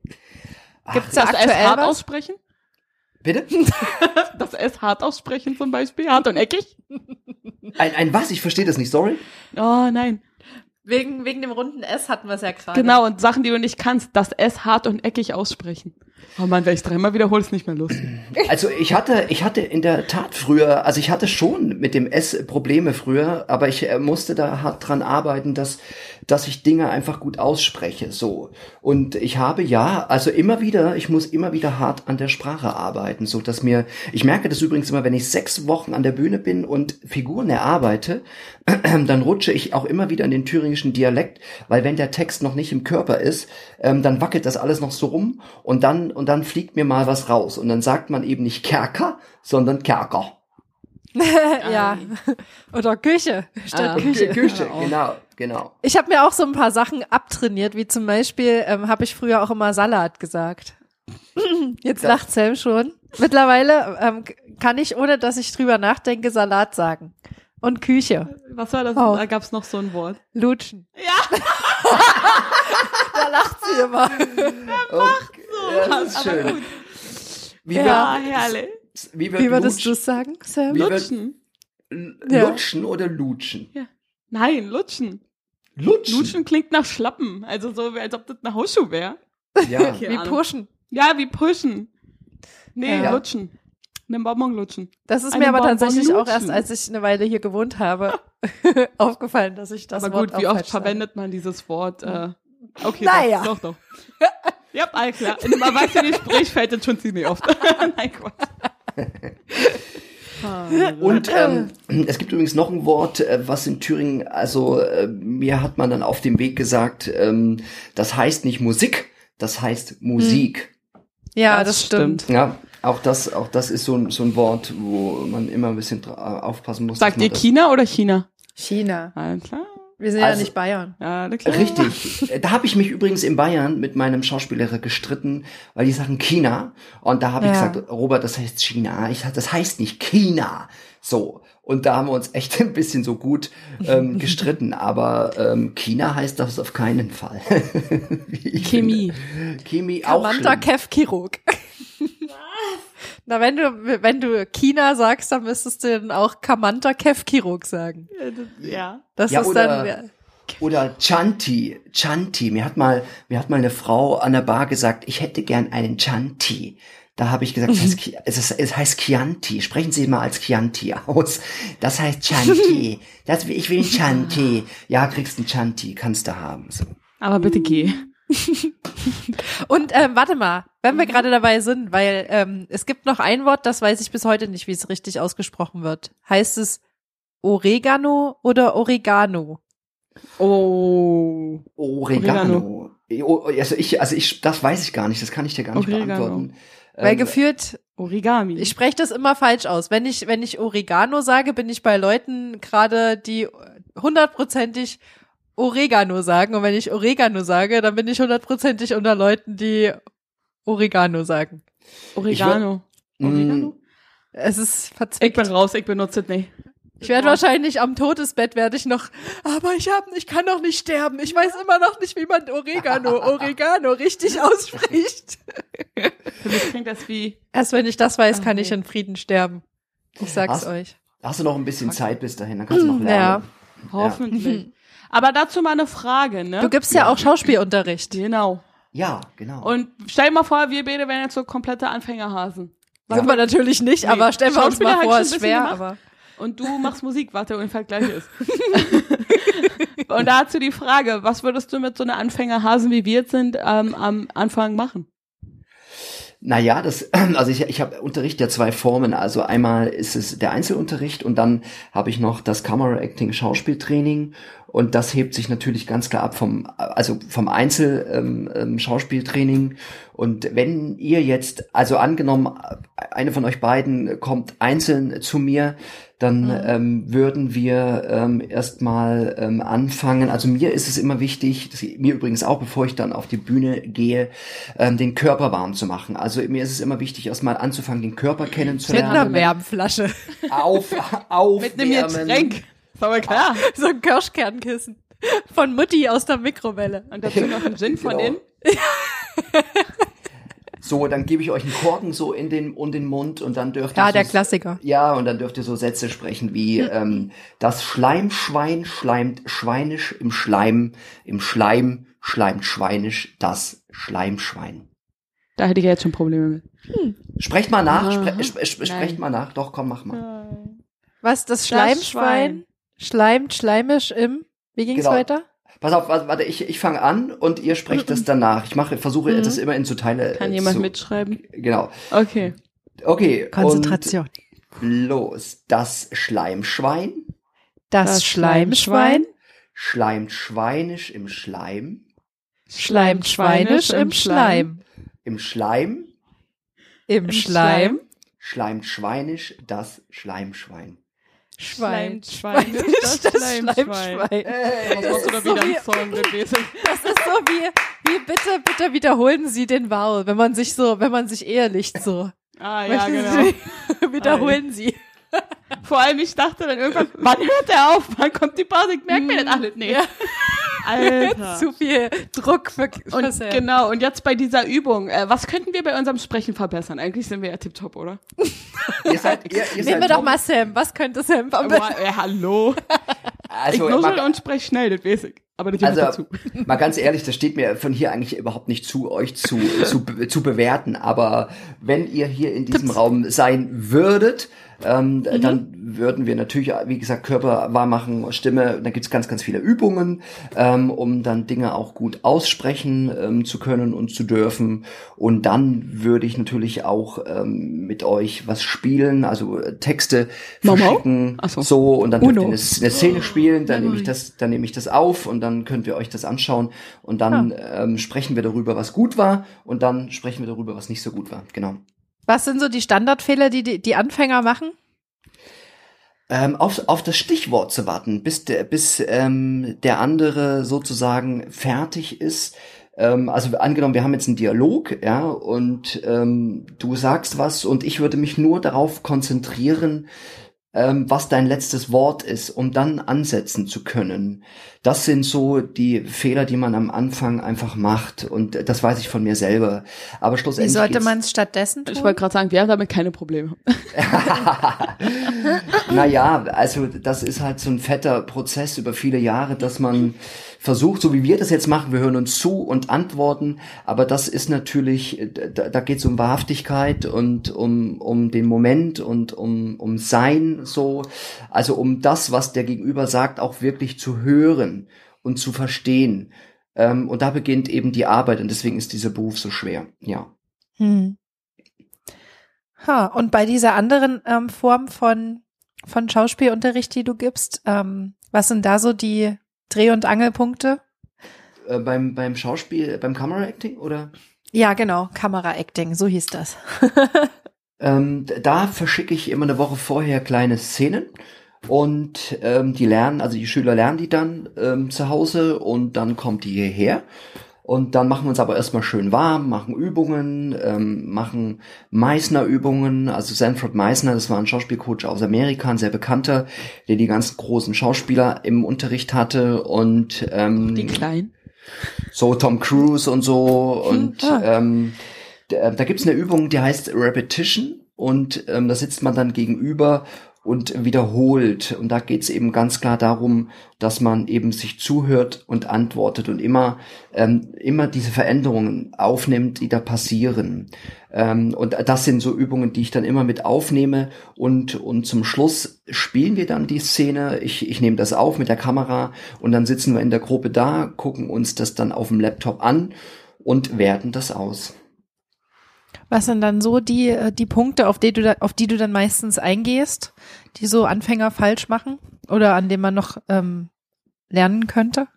Gibt's da Das S hart aussprechen? Bitte? *laughs* Das S hart aussprechen zum Beispiel? Hart und eckig? Ein, ein was? Ich verstehe das nicht, sorry. Oh nein. Wegen, wegen dem runden S hatten wir es ja gerade. Genau, und Sachen, die du nicht kannst, das S hart und eckig aussprechen. Oh Mann, wenn ich dreimal wiederhole, ist nicht mehr lustig. Also ich hatte, ich hatte in der Tat früher, also ich hatte schon mit dem S Probleme früher, aber ich äh, musste da hart dran arbeiten, dass, dass ich Dinge einfach gut ausspreche, so. Und ich habe ja, also immer wieder, ich muss immer wieder hart an der Sprache arbeiten, so dass mir, ich merke das übrigens immer, wenn ich sechs Wochen an der Bühne bin und Figuren erarbeite, *clears throat* dann rutsche ich auch immer wieder in den thüringischen Dialekt, weil wenn der Text noch nicht im Körper ist, ähm, dann wackelt das alles noch so rum und dann und dann fliegt mir mal was raus und dann sagt man eben nicht Kerker, sondern Kerker. *laughs* ja. Oder Küche statt Ah. Küche. Küche, auch. genau, genau. Ich habe mir auch so ein paar Sachen abtrainiert, wie zum Beispiel ähm, habe ich früher auch immer Salat gesagt. *clears throat* Jetzt Das- lacht Sam schon. Mittlerweile ähm, kann ich, ohne dass ich drüber nachdenke, Salat sagen. Und Küche. Was war das? Oh. Da gab's noch so ein Wort. Lutschen. Ja. *laughs* Da lacht sie immer. Okay, ja, das ist aber schön. gut. Wie, Ja, wird, herrlich. wie wird Wie würdest du sagen, Sam? Wie wird- Lutschen. Ja. Lutschen oder Lutschen? Nein, lutschen. Lutschen. Lutschen klingt nach Schlappen. Also so, wie als ob das ein Hausschuh wäre. *laughs* Ja. Wie pushen. Ja, wie pushen. Nee, Ja. lutschen. Einen Bonbon lutschen. Das ist Eine mir aber Bonbon tatsächlich auch lutschen. erst, als ich eine Weile hier gewohnt habe, *laughs* *laughs* aufgefallen, dass ich das Aber Wort gut, wie auch oft verwendet man dieses Wort? Äh, okay, Naja. doch, doch, doch. Ja, all klar. In einem erwachsenen Gespräch fällt das schon ziemlich oft. *laughs* Nein, Quatsch. Und ähm, es gibt übrigens noch ein Wort, äh, was in Thüringen, also äh, mir hat man dann auf dem Weg gesagt, ähm, das heißt nicht Musik, das heißt Musik. Ja, das, stimmt. Ja, auch das, auch das ist so ein, so ein Wort, wo man immer ein bisschen aufpassen muss. Sagt ihr das- China oder China? China. Alles klar. Wir sind ja Also- nicht Bayern. Ja. Richtig. Äh, Da habe ich mich übrigens in Bayern mit meinem Schauspiellehrer gestritten, weil die sagen China. Und da habe ich Ja. gesagt, Robert, das heißt China. Ich sag, das heißt nicht China. So. Und da haben wir uns echt *laughs* ein bisschen so gut ähm, *laughs* gestritten. Aber ähm, China heißt das auf keinen Fall. *laughs* Ich Chemie. finde. Chemie auch Kamanta. Kev Chirurg. Na, wenn du, wenn du China sagst, dann müsstest du dann auch Kamanta Kev Chirurg sagen. Ja. Das Ja, ist oder- dann, Oder Chanti, Chanti. Mir hat mal, mir hat mal eine Frau an der Bar gesagt, ich hätte gern einen Chanti. Da habe ich gesagt, es heißt, *laughs* es, ist, es heißt Chianti. Sprechen Sie mal als Chianti aus. Das heißt Chanti. *laughs* Das, ich will einen Chanti. Ja, kriegst einen Chanti, kannst du haben. So. Aber bitte geh. *laughs* Und ähm, warte mal, wenn wir gerade dabei sind, weil ähm, es gibt noch ein Wort, das weiß ich bis heute nicht, wie es richtig ausgesprochen wird. Heißt es Oregano oder Oregano? Oh. Oregano. Oh, Also ich, also ich, das weiß ich gar nicht. Das kann ich dir gar nicht Oregano. beantworten. Weil Ähm, gefühlt, Origami. ich spreche das immer falsch aus. Wenn ich, wenn ich Oregano sage, bin ich bei Leuten gerade, die hundertprozentig Oregano sagen. Und wenn ich Oregano sage, dann bin ich hundertprozentig unter Leuten, die Oregano sagen. Oregano. Oregano? Es ist Ich verzwickt. bin raus, ich benutze es nicht. Ich werde wahrscheinlich am Todesbett werde ich noch, aber ich hab, ich kann noch nicht sterben. Ich weiß immer noch nicht, wie man Oregano, *laughs* Oregano richtig ausspricht. Für mich klingt das wie Erst wenn ich das weiß, kann Okay. ich in Frieden sterben. Ich sag's Hast- euch. Hast du noch ein bisschen Zeit bis dahin, dann kannst du noch lernen. hoffentlich. Aber dazu mal eine Frage, ne? Du gibst ja auch Schauspielunterricht. genau. Ja, genau. Und stell dir mal vor, wir beide wären jetzt so komplette Anfängerhasen. Sind wir natürlich nicht, Nee, aber stellen wir uns mal vor, ist schwer, gemacht. aber. Und du machst Musik, was der ungefähr gleich ist. *laughs* Und dazu die Frage, was würdest du mit so einer Anfängerhasen, wie wir jetzt sind, ähm, am Anfang machen? Naja, das, *clears throat* also ich, ich habe Unterricht ja zwei Formen. Also einmal ist es der Einzelunterricht und dann habe ich noch das Camera Acting Schauspieltraining und das hebt sich natürlich ganz klar ab vom, also vom Einzel ähm, ähm, Schauspieltraining. Und wenn ihr jetzt, also angenommen, eine von euch beiden kommt einzeln zu mir, dann ähm, würden wir ähm, erstmal ähm, anfangen. Also mir ist es immer wichtig, das, mir übrigens auch, bevor ich dann auf die Bühne gehe, ähm, den Körper warm zu machen. Also mir ist es immer wichtig, erstmal anzufangen, den Körper Mit kennenzulernen. einer Wärmflasche. Auf, auf, *laughs* Mit einem Getränk. Ist aber klar. *laughs* so ein Kirschkernkissen. Von Mutti aus der Mikrowelle. Und dazu noch ein Gin von Genau. innen. *laughs* So, dann gebe ich euch einen Korken so in den, um den Mund und dann dürft ihr Ja, so der Klassiker. Ja, und dann dürft ihr so Sätze sprechen wie ähm, das Schleimschwein schleimt schweinisch im Schleim, im Schleim schleimt schweinisch das Schleimschwein. Da hätte ich ja jetzt schon Probleme mit. Sprecht mal nach, spre spre spre sprecht Nein. mal nach. Doch, komm, mach mal. Was, das Das Schleimschwein? Schleimt schleimisch im, wie ging's Genau. weiter? Pass auf, warte, warte, ich, ich fange an und ihr sprecht das danach. Ich mache, versuche Mhm. das immer in so Teile. Kann äh, jemand zu, mitschreiben? Genau. Okay. Okay. Konzentration. Und los. Das Schleimschwein Das, Das Schleimschwein schleimt schweinisch im Schleim. schleimt schweinisch im Schleim. Im Schleim Im Schleim schleimt schweinisch das Schleimschwein. Schwein. Schweinisch, das, Das Schleimschwein. Schleimschwein. Das Das hast du da ist so wieder wie- einen Song gewesen. *laughs* Das ist so wie, wie bitte, bitte wiederholen Sie den Vowel, wenn man sich so, wenn man sich ehelicht so. Ah, ja, Möchten genau. Sie, *laughs* wiederholen Sie. Vor allem, ich dachte dann irgendwann, wann hört der auf? Wann kommt die Pause? Ich merke mir das alles nicht. Ja. *laughs* Alter. Zu viel Druck für, Und für Sam. genau, und jetzt bei dieser Übung, äh, was könnten wir bei unserem Sprechen verbessern? Eigentlich sind wir ja tipptopp, oder? Ihr seid, ihr, ihr Nehmen seid wir doch mal Sam. Was könnte Sam am Aber, äh, hallo. ich Also, nuschel mal, und sprech schnell, das weiß ich. Aber das Also, dazu. *laughs* mal ganz ehrlich, das steht mir von hier eigentlich überhaupt nicht zu, euch zu, zu, zu bewerten. Aber wenn ihr hier in diesem Raum sein würdet, ähm, dann würden wir natürlich, wie gesagt, Körper wahr machen, Stimme, da gibt's ganz, ganz viele Übungen, ähm, um dann Dinge auch gut aussprechen ähm, zu können und zu dürfen. Und dann würde ich natürlich auch ähm, mit euch was spielen, also äh, Texte Mau? verschicken, so. so und dann dürft ihr eine, eine Szene spielen, dann nehme ich das, dann nehme ich das auf und dann könnt ihr euch das anschauen und dann ähm, sprechen wir darüber, was gut war und dann sprechen wir darüber, was nicht so gut war. Genau. Was sind so die Standardfehler, die die, die Anfänger machen? Ähm, auf, auf das Stichwort zu warten, bis der, bis ähm, der andere sozusagen fertig ist. Ähm, also angenommen, wir haben jetzt einen Dialog, ja, und ähm, du sagst was und ich würde mich nur darauf konzentrieren, ähm, was dein letztes Wort ist, um dann ansetzen zu können. Das sind so die Fehler, die man am Anfang einfach macht. Und das weiß ich von mir selber. Aber Wie schlussendlich. sollte geht's- man es stattdessen tun? Ich wollte gerade sagen, wir haben damit keine Probleme. *laughs* naja, also das ist halt so ein fetter Prozess über viele Jahre, dass man versucht, so wie wir das jetzt machen, wir hören uns zu und antworten, aber das ist natürlich, da, da geht es um Wahrhaftigkeit und um, um den Moment und um, um Sein so, also um das, was der Gegenüber sagt, auch wirklich zu hören und zu verstehen. Ähm, und da beginnt eben die Arbeit und deswegen ist dieser Beruf so schwer, ja. Hm. Ha, und bei dieser anderen ähm, Form von, von Schauspielunterricht, die du gibst, ähm, was sind da so die Dreh- und Angelpunkte? Äh, beim, beim Schauspiel, beim Camera-Acting oder? Ja, genau, Kamera-Acting, so hieß das. *laughs* Ähm, da verschicke ich immer eine Woche vorher kleine Szenen und ähm, die lernen, also die Schüler lernen die dann ähm, zu Hause und dann kommt die hierher und dann machen wir uns aber erstmal schön warm, machen Übungen, ähm, machen Meissner-Übungen, also Sanford Meissner, das war ein Schauspielcoach aus Amerika, ein sehr bekannter, der die ganzen großen Schauspieler im Unterricht hatte und ähm, Die Kleinen. so Tom Cruise und so und Ah. ähm, da, da gibt's eine Übung, die heißt Repetition und ähm, da sitzt man dann gegenüber und wiederholt und da geht's eben ganz klar darum, dass man eben sich zuhört und antwortet und immer ähm, immer diese Veränderungen aufnimmt, die da passieren ähm, und das sind so Übungen, die ich dann immer mit aufnehme und und zum Schluss spielen wir dann die Szene. Ich ich nehme das auf mit der Kamera und dann sitzen wir in der Gruppe da, gucken uns das dann auf dem Laptop an und werten das aus. Was sind dann so die, äh, die Punkte, auf die, du da, auf die du dann meistens eingehst, die so Anfänger falsch machen oder an denen man noch ähm, lernen könnte?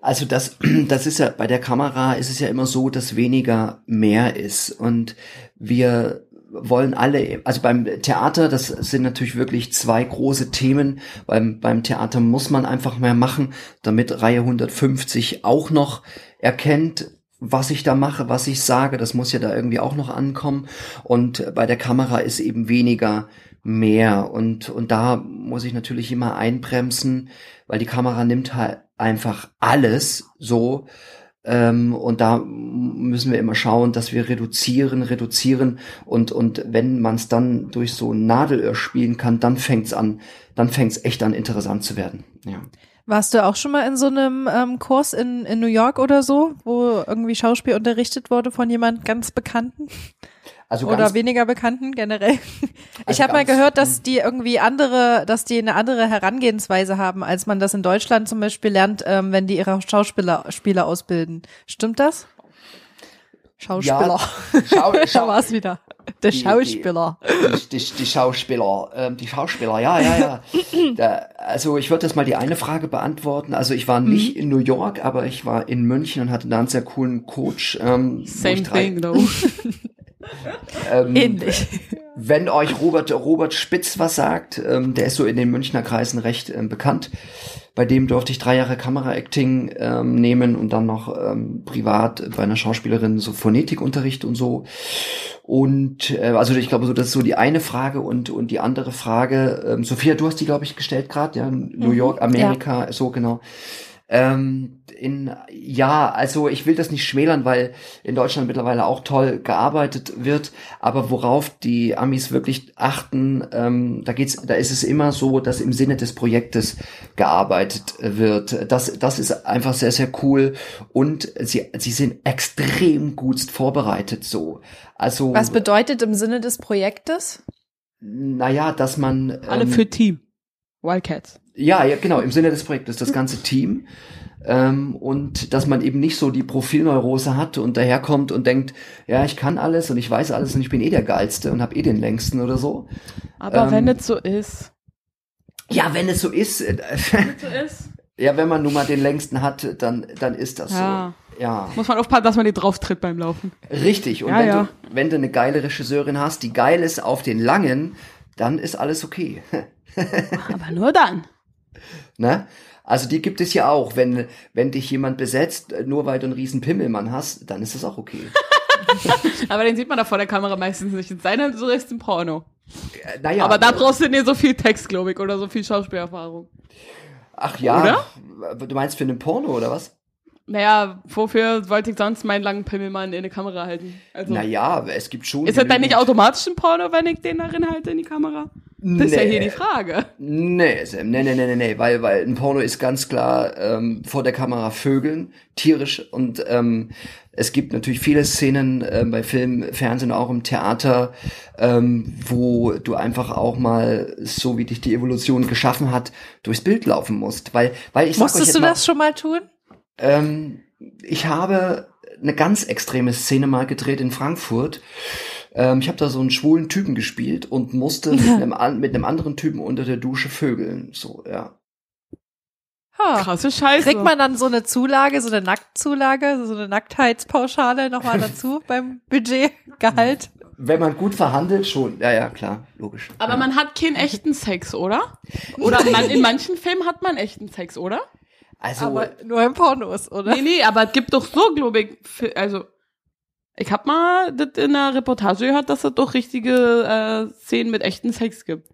Also das, *clears throat* das ist ja bei der Kamera ist es ja immer so, dass weniger mehr ist und wir wollen alle, also beim Theater, das sind natürlich wirklich zwei große Themen. Beim, beim Theater muss man einfach mehr machen, damit Reihe 150 auch noch erkennt, was ich da mache, was ich sage. Das muss ja da irgendwie auch noch ankommen. Und bei der Kamera ist eben weniger mehr. Und, und da muss ich natürlich immer einbremsen, weil die Kamera nimmt halt einfach alles so. Ähm, und da müssen wir immer schauen, dass wir reduzieren, reduzieren und und wenn man es dann durch so ein Nadelöhr spielen kann, dann fängt's an, dann fängt's echt an interessant zu werden. Ja. Warst du auch schon mal in so einem ähm, Kurs in, in New York oder so, wo irgendwie Schauspiel unterrichtet wurde von jemand ganz Bekannten Also oder ganz, weniger Bekannten generell? ich Also habe mal gehört, dass die irgendwie andere, dass die eine andere Herangehensweise haben, als man das in Deutschland zum Beispiel lernt, ähm, wenn die ihre Schauspieler Spieler ausbilden. Stimmt das? Schauspieler. Schau, *laughs* da schau, war's wieder. *laughs* Der die- Schauspieler. die, die, die Schauspieler, ähm, die Schauspieler, ja, ja, ja. *laughs* Da, also ich würde jetzt mal die eine Frage beantworten. Also ich war nicht in New York, aber ich war in München und hatte da einen sehr coolen Coach. Ähm, Same thing, though. *laughs* Ähm, Ähnlich. Wenn euch Robert, Robert Spitz was sagt, ähm, der ist so in den Münchner Kreisen recht ähm, bekannt. Bei dem durfte ich drei Jahre Kameraacting ähm, nehmen und dann noch ähm, privat bei einer Schauspielerin so Phonetikunterricht und so. Und äh, also ich glaube, so das ist so die eine Frage und und die andere Frage. Ähm, Sophia, du hast die glaube ich gestellt gerade, ja, New Mhm, York, Amerika, so genau. Ähm, in, ja, also ich will das nicht schmälern, weil in Deutschland mittlerweile auch toll gearbeitet wird, aber worauf die Amis wirklich achten, ähm, da geht's, da ist es immer so, dass im Sinne des Projektes gearbeitet wird. Das, das ist einfach sehr, sehr cool und sie, sie sind extrem gut vorbereitet so. Also. Was bedeutet im Sinne des Projektes? Naja, dass man. Alle ähm, für Team. Wildcats. Ja, ja, genau, im Sinne des Projektes, das ganze Team. Ähm, und dass man eben nicht so die Profilneurose hat und daherkommt und denkt, ja, ich kann alles und ich weiß alles und ich bin eh der Geilste und habe eh den längsten oder so. Aber Ähm, wenn es so ist. Ja, wenn es so ist, äh, So ist. *laughs* ja, wenn man nun mal den längsten hat, dann, dann ist das Ja. so. Ja, Muss man aufpassen, dass man nicht drauf tritt beim Laufen. richtig. Und Ja, wenn, ja. Du, wenn du eine geile Regisseurin hast, die geil ist auf den langen, dann ist alles okay. *laughs* Aber nur dann. Ne? Also die gibt es ja auch. Wenn, wenn dich jemand besetzt, äh, nur weil du einen riesen Pimmelmann hast, dann ist das auch okay. *laughs* Aber den sieht man da vor der Kamera meistens nicht. In seinem so ist ein Porno. Äh, naja, Aber da brauchst du nicht so viel Text, glaube ich, oder so viel Schauspielerfahrung. Ach ja, du meinst für einen Porno oder was? Naja, wofür wollte ich sonst meinen langen Pimmelmann in die Kamera halten? Also, Naja, es gibt schon. ist das dann nicht automatisch ein Porno, wenn ich den darin halte in die Kamera? Das ist ja Nee. hier die Frage. Nee, Sam, nee, nee, nee, nee, nee, weil, weil ein Porno ist ganz klar ähm, vor der Kamera Vögeln, tierisch und ähm, es gibt natürlich viele Szenen äh, bei Film, Fernsehen, auch im Theater, ähm, wo du einfach auch mal, so wie dich die Evolution geschaffen hat, durchs Bild laufen musst. Weil, weil ich Musstest du mal, das schon mal tun? Ähm, ich habe eine ganz extreme Szene mal gedreht in Frankfurt. Ähm, ich habe da so einen schwulen Typen gespielt und musste mit, *laughs* einem, an- mit einem anderen Typen unter der Dusche vögeln. So, ja. Ha. Krasse Scheiße. Kriegt man dann so eine Zulage, so eine Nacktzulage, so eine Nacktheitspauschale nochmal *laughs* dazu beim Budgetgehalt? Wenn man gut verhandelt, schon. Ja, ja, klar, logisch. Aber ja. man hat keinen *laughs* echten Sex, oder? Oder man, in manchen Filmen hat man echten Sex, oder? also, Aber nur im Pornos, oder? Nee, nee, aber es gibt doch so, glaube ich, also ich hab mal das in einer Reportage gehört, dass es doch richtige äh, Szenen mit echten Sex gibt.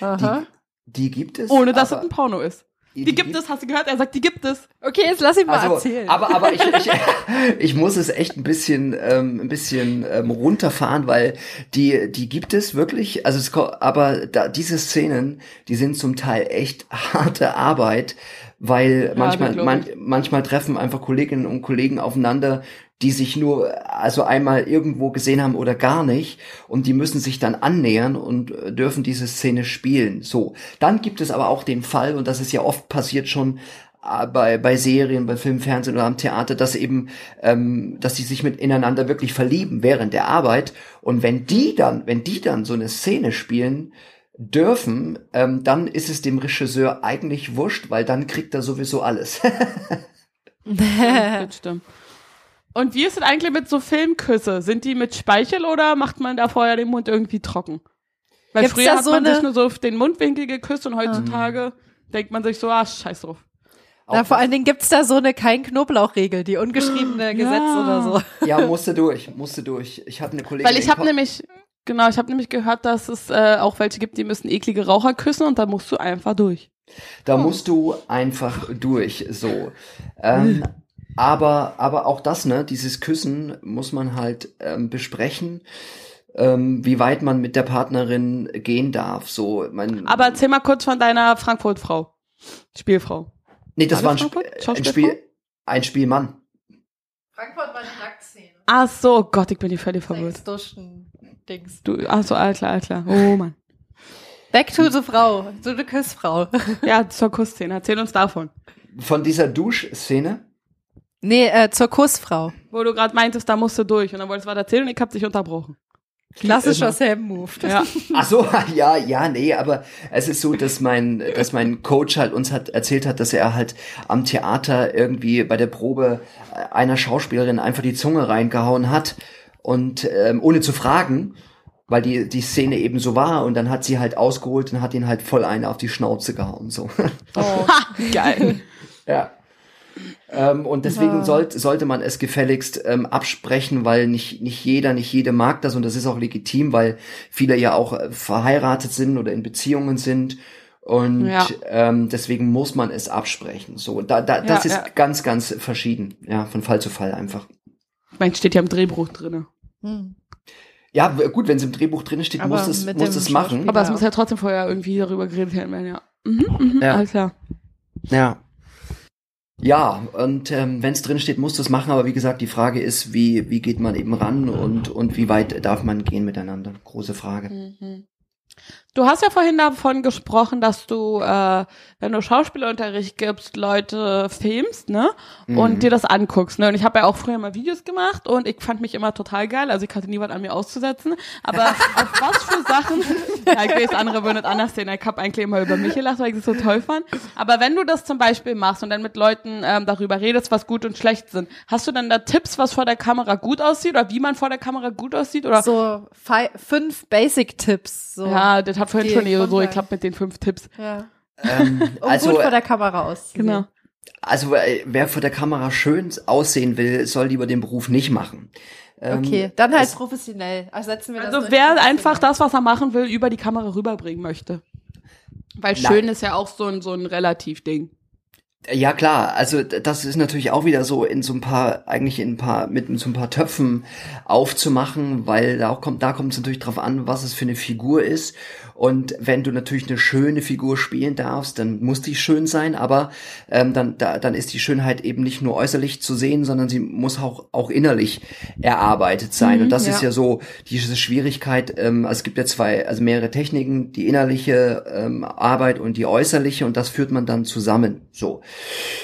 Aha. die gibt es. Ohne dass es ein Porno ist. Die, gibt es, hast du gehört? Er sagt, die gibt es. Okay, jetzt lass ihn mal Also, erzählen. aber aber ich, ich, *laughs* *laughs* ich muss es echt ein bisschen ähm, ein bisschen ähm, runterfahren, weil die die gibt es wirklich. Also es, aber da, diese Szenen, die sind zum Teil echt *laughs* harte Arbeit, weil manchmal glaub man, manchmal treffen einfach Kolleginnen und Kollegen aufeinander, die sich nur also einmal irgendwo gesehen haben oder gar nicht und die müssen sich dann annähern und äh, dürfen diese Szene spielen. So, dann gibt es aber auch den Fall und das ist ja oft passiert schon äh, bei bei Serien, bei Film, Fernsehen oder am Theater, dass eben ähm, dass sie sich mit ineinander wirklich verlieben während der Arbeit und wenn die dann wenn die dann so eine Szene spielen dürfen, ähm, dann ist es dem Regisseur eigentlich wurscht, weil dann kriegt er sowieso alles. *laughs* das stimmt. Und wie ist es eigentlich mit so Filmküsse? Sind die mit Speichel oder macht man da vorher den Mund irgendwie trocken? Weil Gibt's früher hat so man sich eine- nur so auf den Mundwinkel geküsst und heutzutage denkt man sich so, ah, scheiß drauf. Na, vor allen Dingen gibt's da so eine kein Knoblauch-Regel, die ungeschriebene Gesetz oder so. Ja, musste durch, musste durch. Ich hatte eine Kollegin. Weil ich habe nämlich, genau, ich habe nämlich gehört, dass es äh, auch welche gibt, die müssen eklige Raucher küssen und da musst du einfach durch. Da musst du einfach durch, so. Ähm, *laughs* aber, aber auch das, ne, dieses Küssen muss man halt ähm, besprechen, ähm, wie weit man mit der Partnerin gehen darf. So, mein, Aber erzähl mal kurz von deiner Frankfurt-Frau. Spielfrau. nee, das war war ein, ein? Spiel, ein Spielmann. Frankfurt war die Nacktszene. Ach so, Gott, ich bin hier völlig verwirrt. Sexduschen-Dings. Du, ach so, all klar, all klar. Oh Mann. Back to the Frau, so eine Küssfrau. Ja, zur Kussszene. Erzähl uns davon. Von dieser Duschszene. Nee, äh, zur Kussfrau. Wo du gerade meintest, da musst du durch. Und dann wolltest du was erzählen und ich hab dich unterbrochen. Klassischer Sam-Move. Ja. *laughs* Ach so, *laughs* ja, ja, nee, aber es ist so, dass mein, dass mein Coach halt uns hat erzählt hat, dass er halt am Theater irgendwie bei der Probe einer Schauspielerin einfach die Zunge reingehauen hat und ähm, ohne zu fragen, weil die die Szene eben so war und dann hat sie halt ausgeholt und hat ihn halt voll eine auf die Schnauze gehauen so. Ha, *laughs* geil. Ja. Ähm, und deswegen sollt, sollte man es gefälligst ähm, absprechen, weil nicht, nicht jeder, nicht jede mag das und das ist auch legitim, weil viele ja auch äh, verheiratet sind oder in Beziehungen sind. Und Ja. ähm, deswegen muss man es absprechen. So, da, da, das Ja, ist ja. ganz, ganz verschieden. Ja, von Fall zu Fall einfach. Ich meine, steht ja im Drehbuch drinne. Hm. Ja, gut, wenn es im Drehbuch drin steht, Aber muss es, muss es machen. Aber es Ja. muss ja trotzdem vorher irgendwie darüber geredet werden, ja. Mhm, mhm, Ja. Alles klar. Ja. Ja, und ähm, wenn es drin steht, muss das machen, aber wie gesagt, die Frage ist, wie, wie geht man eben ran und, und wie weit darf man gehen miteinander? Große Frage. Mhm. Du hast ja vorhin davon gesprochen, dass du, äh, wenn du Schauspielunterricht gibst, Leute filmst, ne? Und Mhm. dir das anguckst, ne? Und ich habe ja auch früher mal Videos gemacht und ich fand mich immer total geil. Also ich hatte niemand an mir auszusetzen. Aber *laughs* auf was für Sachen, ja, ich weiß, andere würden es anders sehen. Ich habe eigentlich immer über mich gelacht, weil ich es so toll fand. Aber wenn du das zum Beispiel machst und dann mit Leuten ähm, darüber redest, was gut und schlecht sind, hast du dann da Tipps, was vor der Kamera gut aussieht oder wie man vor der Kamera gut aussieht? Oder So fünf Basic-Tipps. So. ja, das hat vorhin Die schon so Grundlagen. geklappt mit den fünf Tipps. ja. Ähm, *laughs* Um also, gut vor der Kamera auszusehen. Genau. also äh, wer vor der Kamera schön aussehen will, soll lieber den Beruf nicht machen. Ähm, Okay, dann halt es- professionell. Ersetzen wir das Also wer einfach das, was er machen will, über die Kamera rüberbringen möchte. Weil Nein. schön ist ja auch so ein, so ein Relativ-Ding. Ja klar, also das ist natürlich auch wieder so in so ein paar, eigentlich in ein paar, mit so ein paar Töpfen aufzumachen, weil da auch kommt, da kommt es natürlich drauf an, was es für eine Figur ist. Und wenn du natürlich eine schöne Figur spielen darfst, dann muss die schön sein, aber ähm, dann, da, dann ist die Schönheit eben nicht nur äußerlich zu sehen, sondern sie muss auch, auch innerlich erarbeitet sein. Mhm, Und das ja. ist ja so diese Schwierigkeit, ähm, also es gibt ja zwei, also mehrere Techniken, die innerliche ähm, Arbeit und die äußerliche und das führt man dann zusammen. So.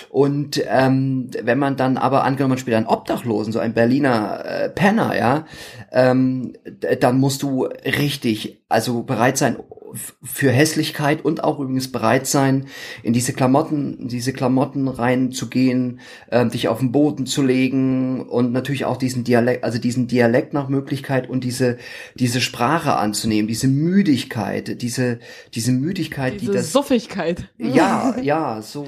Und ähm, wenn man dann aber angenommen man spielt einen Obdachlosen, so ein Berliner äh, Penner, ja, ähm, dann musst du richtig, also bereit sein für Hässlichkeit und auch übrigens bereit sein, in diese Klamotten, in diese Klamotten reinzugehen, ähm, dich auf den Boden zu legen und natürlich auch diesen Dialekt, also diesen Dialekt nach Möglichkeit und diese diese Sprache anzunehmen, diese Müdigkeit, diese diese Müdigkeit, Diese die das Suffigkeit. ja, *laughs* ja, so.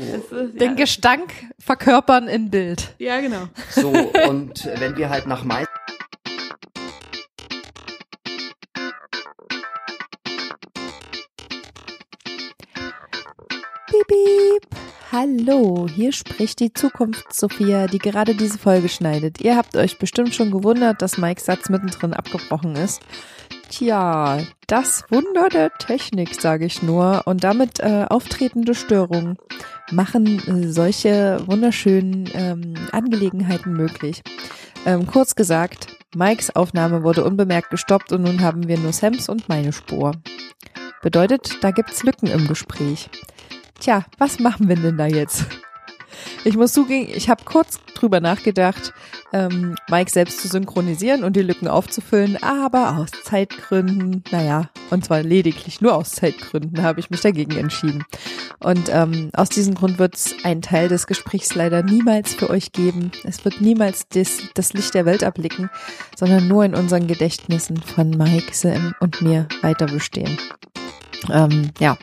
Den Gestank verkörpern in Bild. Ja, genau. So, und wenn wir halt nach Mais Hallo, hier spricht die Zukunft-Sophia, die gerade diese Folge schneidet. Ihr habt euch bestimmt schon gewundert, dass Mikes Satz mittendrin abgebrochen ist. Tja, das Wunder der Technik, sage ich nur, und damit äh, auftretende Störungen machen äh, solche wunderschönen ähm, Angelegenheiten möglich. Ähm, kurz gesagt, Mikes Aufnahme wurde unbemerkt gestoppt und nun haben wir nur Sams und meine Spur. Bedeutet, da gibt's Lücken im Gespräch. Tja, was machen wir denn da jetzt? Ich muss zugeben, ich habe kurz drüber nachgedacht, ähm, Mike selbst zu synchronisieren und die Lücken aufzufüllen, aber aus Zeitgründen, naja, und zwar lediglich nur aus Zeitgründen habe ich mich dagegen entschieden. Und ähm, aus diesem Grund wird es einen Teil des Gesprächs leider niemals für euch geben. Es wird niemals das, das Licht der Welt erblicken, sondern nur in unseren Gedächtnissen von Mike, Sam und mir weiter bestehen. Ähm, ja.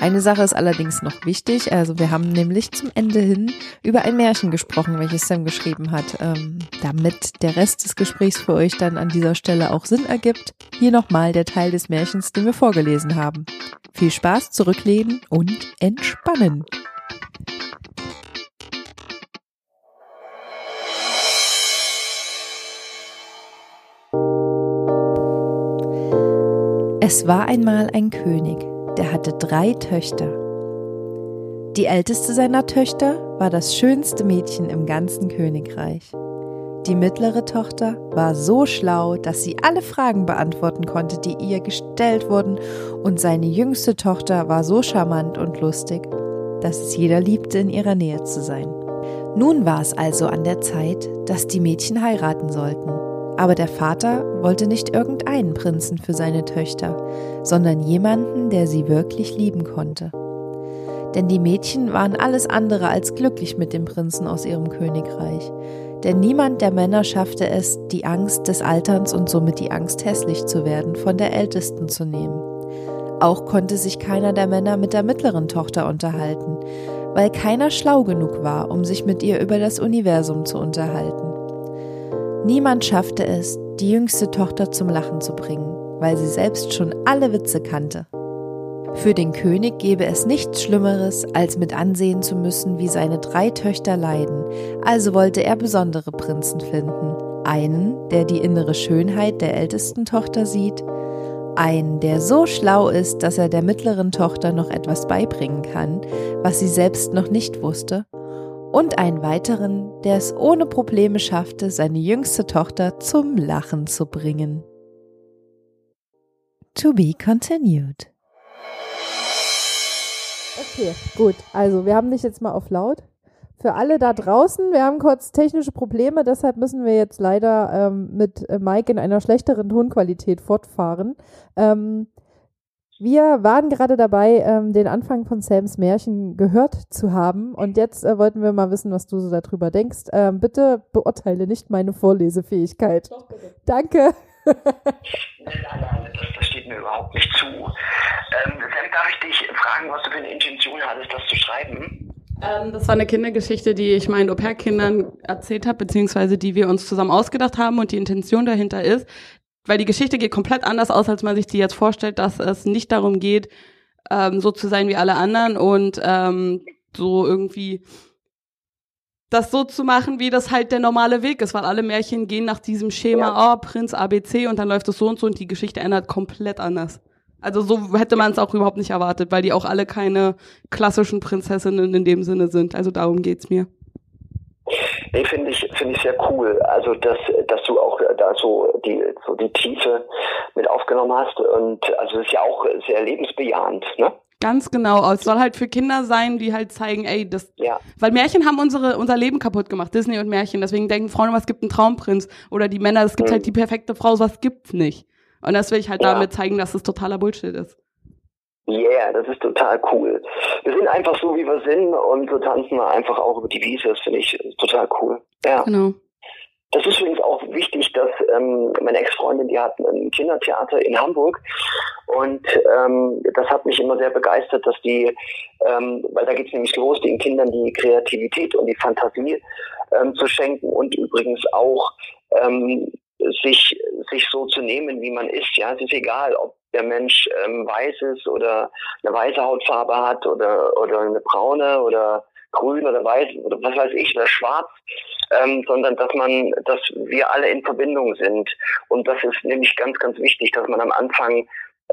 Eine Sache ist allerdings noch wichtig. Also wir haben nämlich zum Ende hin über ein Märchen gesprochen, welches Sam geschrieben hat. Ähm, damit der Rest des Gesprächs für euch dann an dieser Stelle auch Sinn ergibt, hier nochmal der Teil des Märchens, den wir vorgelesen haben. Viel Spaß, zurücklehnen und entspannen. Es war einmal ein König, der hatte drei Töchter. Die älteste seiner Töchter war das schönste Mädchen im ganzen Königreich. Die mittlere Tochter war so schlau, dass sie alle Fragen beantworten konnte, die ihr gestellt wurden, und seine jüngste Tochter war so charmant und lustig, dass es jeder liebte, in ihrer Nähe zu sein. Nun war es also an der Zeit, dass die Mädchen heiraten sollten. Aber der Vater wollte nicht irgendeinen Prinzen für seine Töchter, sondern jemanden, der sie wirklich lieben konnte. Denn die Mädchen waren alles andere als glücklich mit dem Prinzen aus ihrem Königreich. Denn niemand der Männer schaffte es, die Angst des Alterns und somit die Angst hässlich zu werden von der Ältesten zu nehmen. Auch konnte sich keiner der Männer mit der mittleren Tochter unterhalten, weil keiner schlau genug war, um sich mit ihr über das Universum zu unterhalten. Niemand schaffte es, die jüngste Tochter zum Lachen zu bringen, weil sie selbst schon alle Witze kannte. Für den König gäbe es nichts Schlimmeres, als mit ansehen zu müssen, wie seine drei Töchter leiden, also wollte er besondere Prinzen finden. Einen, der die innere Schönheit der ältesten Tochter sieht, einen, der so schlau ist, dass er der mittleren Tochter noch etwas beibringen kann, was sie selbst noch nicht wusste, und einen weiteren, der es ohne Probleme schaffte, seine jüngste Tochter zum Lachen zu bringen. To be continued. Okay, gut. Also, wir haben dich jetzt mal auf laut. Für alle da draußen, wir haben kurz technische Probleme, deshalb müssen wir jetzt leider ähm, mit äh, Mike in einer schlechteren Tonqualität fortfahren. Ähm, wir waren gerade dabei, ähm, den Anfang von Sams Märchen gehört zu haben und jetzt äh, wollten wir mal wissen, was du so darüber denkst. Ähm, bitte beurteile nicht meine Vorlesefähigkeit. Doch, bitte. Danke. Nein, nein, das, das steht mir überhaupt nicht zu. Ähm, Sam, darf ich dich fragen, was du für eine Intention hattest, das zu schreiben? Ähm, das war eine Kindergeschichte, die ich meinen Au-pair-Kindern erzählt habe, beziehungsweise die wir uns zusammen ausgedacht haben und die Intention dahinter ist, weil die Geschichte geht komplett anders aus, als man sich die jetzt vorstellt, dass es nicht darum geht, ähm, so zu sein wie alle anderen und ähm, so irgendwie das so zu machen, wie das halt der normale Weg ist, weil alle Märchen gehen nach diesem Schema, ja. oh, Prinz ABC und dann läuft es so und so und die Geschichte ändert komplett anders. Also so hätte man es auch überhaupt nicht erwartet, weil die auch alle keine klassischen Prinzessinnen in dem Sinne sind. Also darum geht's mir. Nee, finde ich, finde ich sehr cool. Also, dass, dass du auch da so die, so die Tiefe mit aufgenommen hast. Und also, das ist ja auch sehr lebensbejahend, ne? Ganz genau. Es soll halt für Kinder sein, die halt zeigen, ey, das, ja. weil Märchen haben unsere, unser Leben kaputt gemacht. Disney und Märchen. Deswegen denken Frauen es gibt einen Traumprinz. Oder die Männer, es gibt mhm. halt die perfekte Frau. Was gibt's nicht. Und das will ich halt ja. damit zeigen, dass es totaler Bullshit ist. Yeah, das ist total cool. Wir sind einfach so, wie wir sind und so tanzen wir einfach auch über die Wiese. Das finde ich total cool. Ja. Genau. Das ist übrigens auch wichtig, dass ähm, meine Ex-Freundin, die hat ein Kindertheater in Hamburg und ähm, das hat mich immer sehr begeistert, dass die, ähm, weil da geht es nämlich los, den Kindern die Kreativität und die Fantasie ähm, zu schenken und übrigens auch ähm, sich, sich so zu nehmen, wie man ist. Ja, es ist egal, ob der Mensch ähm, weiß ist oder eine weiße Hautfarbe hat oder, oder eine braune oder grün oder weiß oder was weiß ich, oder schwarz, ähm, sondern dass man, dass wir alle in Verbindung sind. Und das ist nämlich ganz, ganz wichtig, dass man am Anfang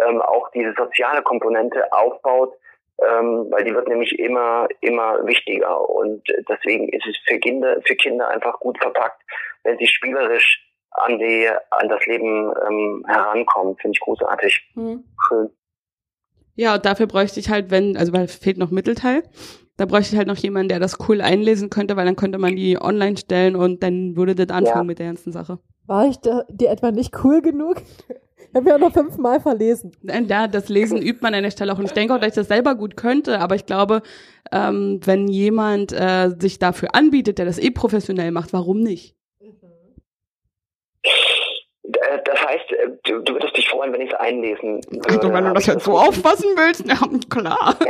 ähm, auch diese soziale Komponente aufbaut, ähm, weil die wird nämlich immer, immer wichtiger. Und deswegen ist es für Kinder, für Kinder einfach gut verpackt, wenn sie spielerisch an die an das Leben ähm, herankommen. Finde ich großartig. Mhm. Schön. Ja, und dafür bräuchte ich halt, wenn, also weil fehlt noch Mittelteil, da bräuchte ich halt noch jemanden, der das cool einlesen könnte, weil dann könnte man die online stellen und dann würde das anfangen ja. mit der ganzen Sache. War ich dir etwa nicht cool genug? *laughs* Ich habe ja noch fünfmal verlesen. Ja, das Lesen übt man an der Stelle auch. Und ich denke auch, dass ich das selber gut könnte. Aber ich glaube, ähm, wenn jemand äh, sich dafür anbietet, der das eh professionell macht, warum nicht? Äh, das heißt, äh, du, du würdest dich freuen, wenn ich es einlesen würde. Also wenn du das jetzt so auffassen willst, *laughs* ja, klar. *laughs*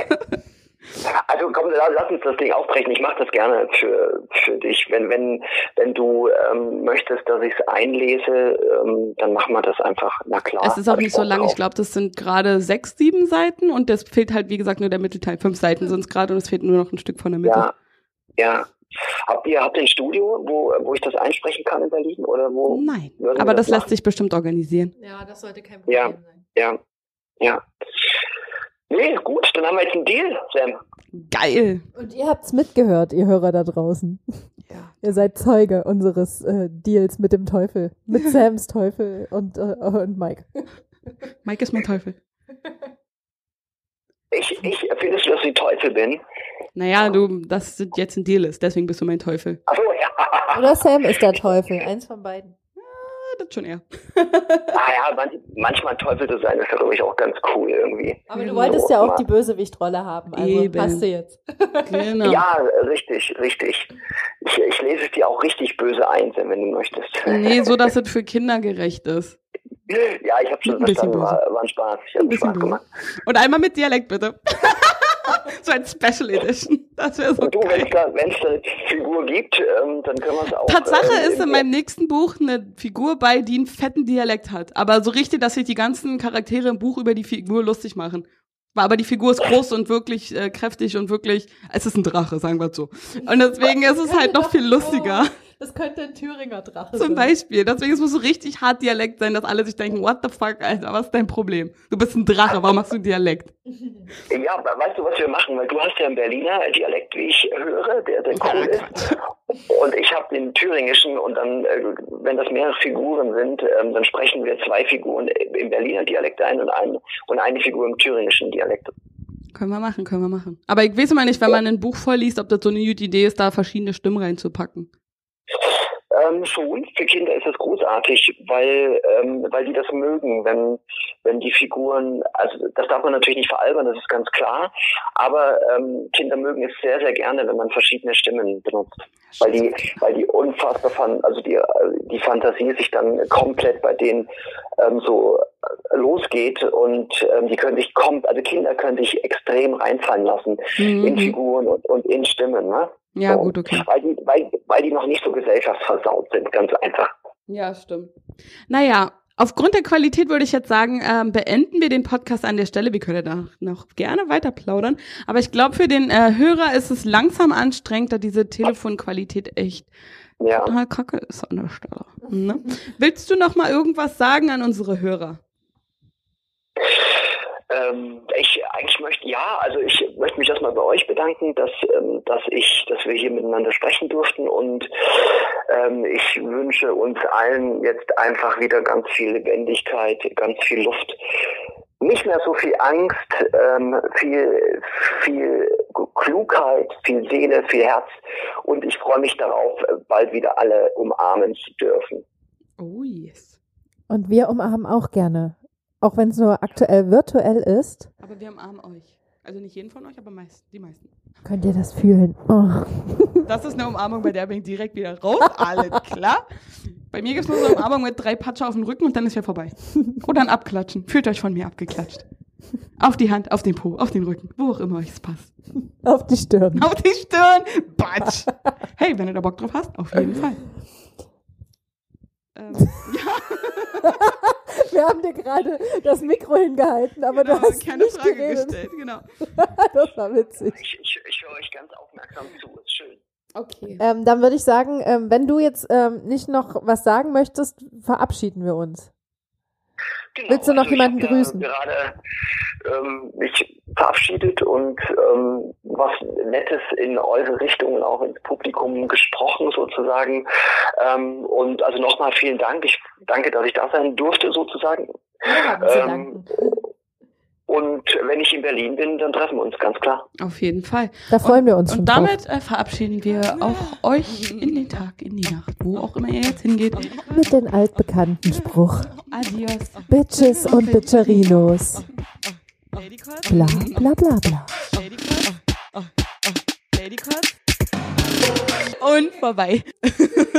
Also komm, lass uns das Ding aufbrechen. Ich mache das gerne für, für dich. Wenn, wenn, wenn du ähm, möchtest, dass ich es einlese, ähm, dann machen wir das einfach. Na klar. Es ist auch nicht so lang. Ich glaube, das sind gerade sechs, sieben Seiten und es fehlt halt, wie gesagt, nur der Mittelteil. Fünf Seiten sind es gerade und es fehlt nur noch ein Stück von der Mitte. Ja, ja. Habt ihr, habt ihr ein Studio, wo, wo ich das einsprechen kann in Berlin? Oder wo Nein, aber das, das lässt sich bestimmt organisieren. Ja, das sollte kein Problem ja, sein. Ja, ja. Nee, gut, dann haben wir jetzt einen Deal, Sam. Geil. Und ihr habt's mitgehört, ihr Hörer da draußen. Ja. Ihr seid Zeuge unseres äh, Deals mit dem Teufel. Mit *laughs* Sams Teufel und, äh, und Mike. Mike ist mein Teufel. Ich, ich findest du, dass ich Teufel bin? Naja, du, dass jetzt ein Deal ist, deswegen bist du mein Teufel. Ach so, ja. Oder Sam ist der Teufel, eins von beiden. Ja, das schon eher. ah ja, man, manchmal Teufel zu sein, ist ja, glaube ich, auch ganz cool irgendwie. Aber du wolltest so, ja auch die Bösewichtrolle haben, also Eben. passt du jetzt. genau. Ja, richtig, richtig. Ich, ich lese es dir auch richtig böse ein, wenn du möchtest. Nee, so, dass *laughs* es für Kinder gerecht ist. Ja, ich habe schon ein verstanden, war, war ein Spaß. Ich habe Spaß gemacht. Und einmal mit Dialekt, bitte. *laughs* *laughs* so ein Special Edition. Das wäre so Und du, wenn es da, eine Figur gibt, ähm, dann können wir es auch. Tatsache äh, ist in meinem nächsten Buch eine Figur bei, die einen fetten Dialekt hat. Aber so richtig, dass sich die ganzen Charaktere im Buch über die Figur lustig machen. aber die Figur ist groß und wirklich äh, kräftig und wirklich, es ist ein Drache, sagen wir so. Und deswegen ist es halt noch viel lustiger. Das könnte ein Thüringer Drache sein. Zum Beispiel. Deswegen es muss so richtig hart Dialekt sein, dass alle sich denken, what the fuck, Alter, was ist dein Problem? Du bist ein Drache, warum machst du Dialekt? *laughs* Ja, weißt du, was wir machen? Weil du hast ja einen Berliner Dialekt, wie ich höre, der, der cool ist. Und ich habe den thüringischen und dann, äh, wenn das mehrere Figuren sind, ähm, dann sprechen wir zwei Figuren im Berliner Dialekt ein und, ein, und eine Figur im thüringischen Dialekt. Können wir machen, können wir machen. Aber ich weiß immer nicht, wenn man ein Buch vorliest, ob das so eine gute Idee ist, da verschiedene Stimmen reinzupacken. Ähm, schon, für Kinder ist es großartig, weil, ähm, weil die das mögen, wenn, wenn die Figuren, also das darf man natürlich nicht veralbern, das ist ganz klar, aber ähm, Kinder mögen es sehr, sehr gerne, wenn man verschiedene Stimmen benutzt. Weil die, weil die unfassbar fan, also die, die Fantasie sich dann komplett bei denen ähm, so losgeht und ähm, die können sich kommt, also Kinder können sich extrem reinfallen lassen mhm. in Figuren und, und in Stimmen, ne? Ja, so, gut, okay. Weil die, weil, weil die noch nicht so gesellschaftsversaut sind, ganz einfach. Ja, stimmt. Naja, aufgrund der Qualität würde ich jetzt sagen, ähm, beenden wir den Podcast an der Stelle. Wir können da noch gerne weiter plaudern. Aber ich glaube, für den äh, Hörer ist es langsam anstrengend, da diese Telefonqualität echt ja. total kacke ist an der Stelle. Ne? Willst du noch mal irgendwas sagen an unsere Hörer? Ähm, ich eigentlich möchte ja, also ich möchte mich erstmal bei euch bedanken, dass ähm, dass ich, dass wir hier miteinander sprechen durften und ähm, ich wünsche uns allen jetzt einfach wieder ganz viel Lebendigkeit, ganz viel Luft, nicht mehr so viel Angst, ähm, viel viel Klugheit, viel Seele, viel Herz und ich freue mich darauf, bald wieder alle umarmen zu dürfen. Oh yes. Und wir umarmen auch gerne. Auch wenn es nur aktuell virtuell ist. Aber wir umarmen euch. Also nicht jeden von euch, aber meist, die meisten. Könnt ihr das fühlen? Oh. *laughs* Das ist eine Umarmung, bei der bin ich direkt wieder raus. Alles klar. Bei mir gibt es nur so eine Umarmung mit drei Patscher auf dem Rücken und dann ist ja vorbei. Oder ein Abklatschen. Fühlt euch von mir abgeklatscht. Auf die Hand, auf den Po, auf den Rücken, wo auch immer euch es passt. Auf die Stirn. Auf die Stirn. Batsch. Hey, wenn du da Bock drauf hast, auf jeden Fall. Ähm, *laughs* ja. Wir haben dir gerade das Mikro hingehalten, aber genau, du hast keine nicht Frage geredet. gestellt. Genau. *laughs* das war witzig. Ich, ich, ich höre euch ganz aufmerksam zu, ist schön. Okay. Ähm, dann würde ich sagen, ähm, wenn du jetzt ähm, nicht noch was sagen möchtest, verabschieden wir uns. Genau, Willst du noch also jemanden grüßen? Ja gerade ähm, mich verabschiedet und ähm, was Nettes in eure Richtung und auch ins Publikum gesprochen sozusagen. Ähm, und also nochmal vielen Dank. Ich danke, dass ich da sein durfte sozusagen. Ja, ähm, und wenn ich in Berlin bin, dann treffen wir uns, ganz klar. Auf jeden Fall. Da freuen wir uns und, schon. Und damit äh, verabschieden wir auch euch in den Tag, in die Nacht, wo auch immer ihr jetzt hingeht. Mit dem altbekannten Spruch. Adios. Bitches und Bitcherinos. Bla bla bla bla. Und vorbei. *laughs*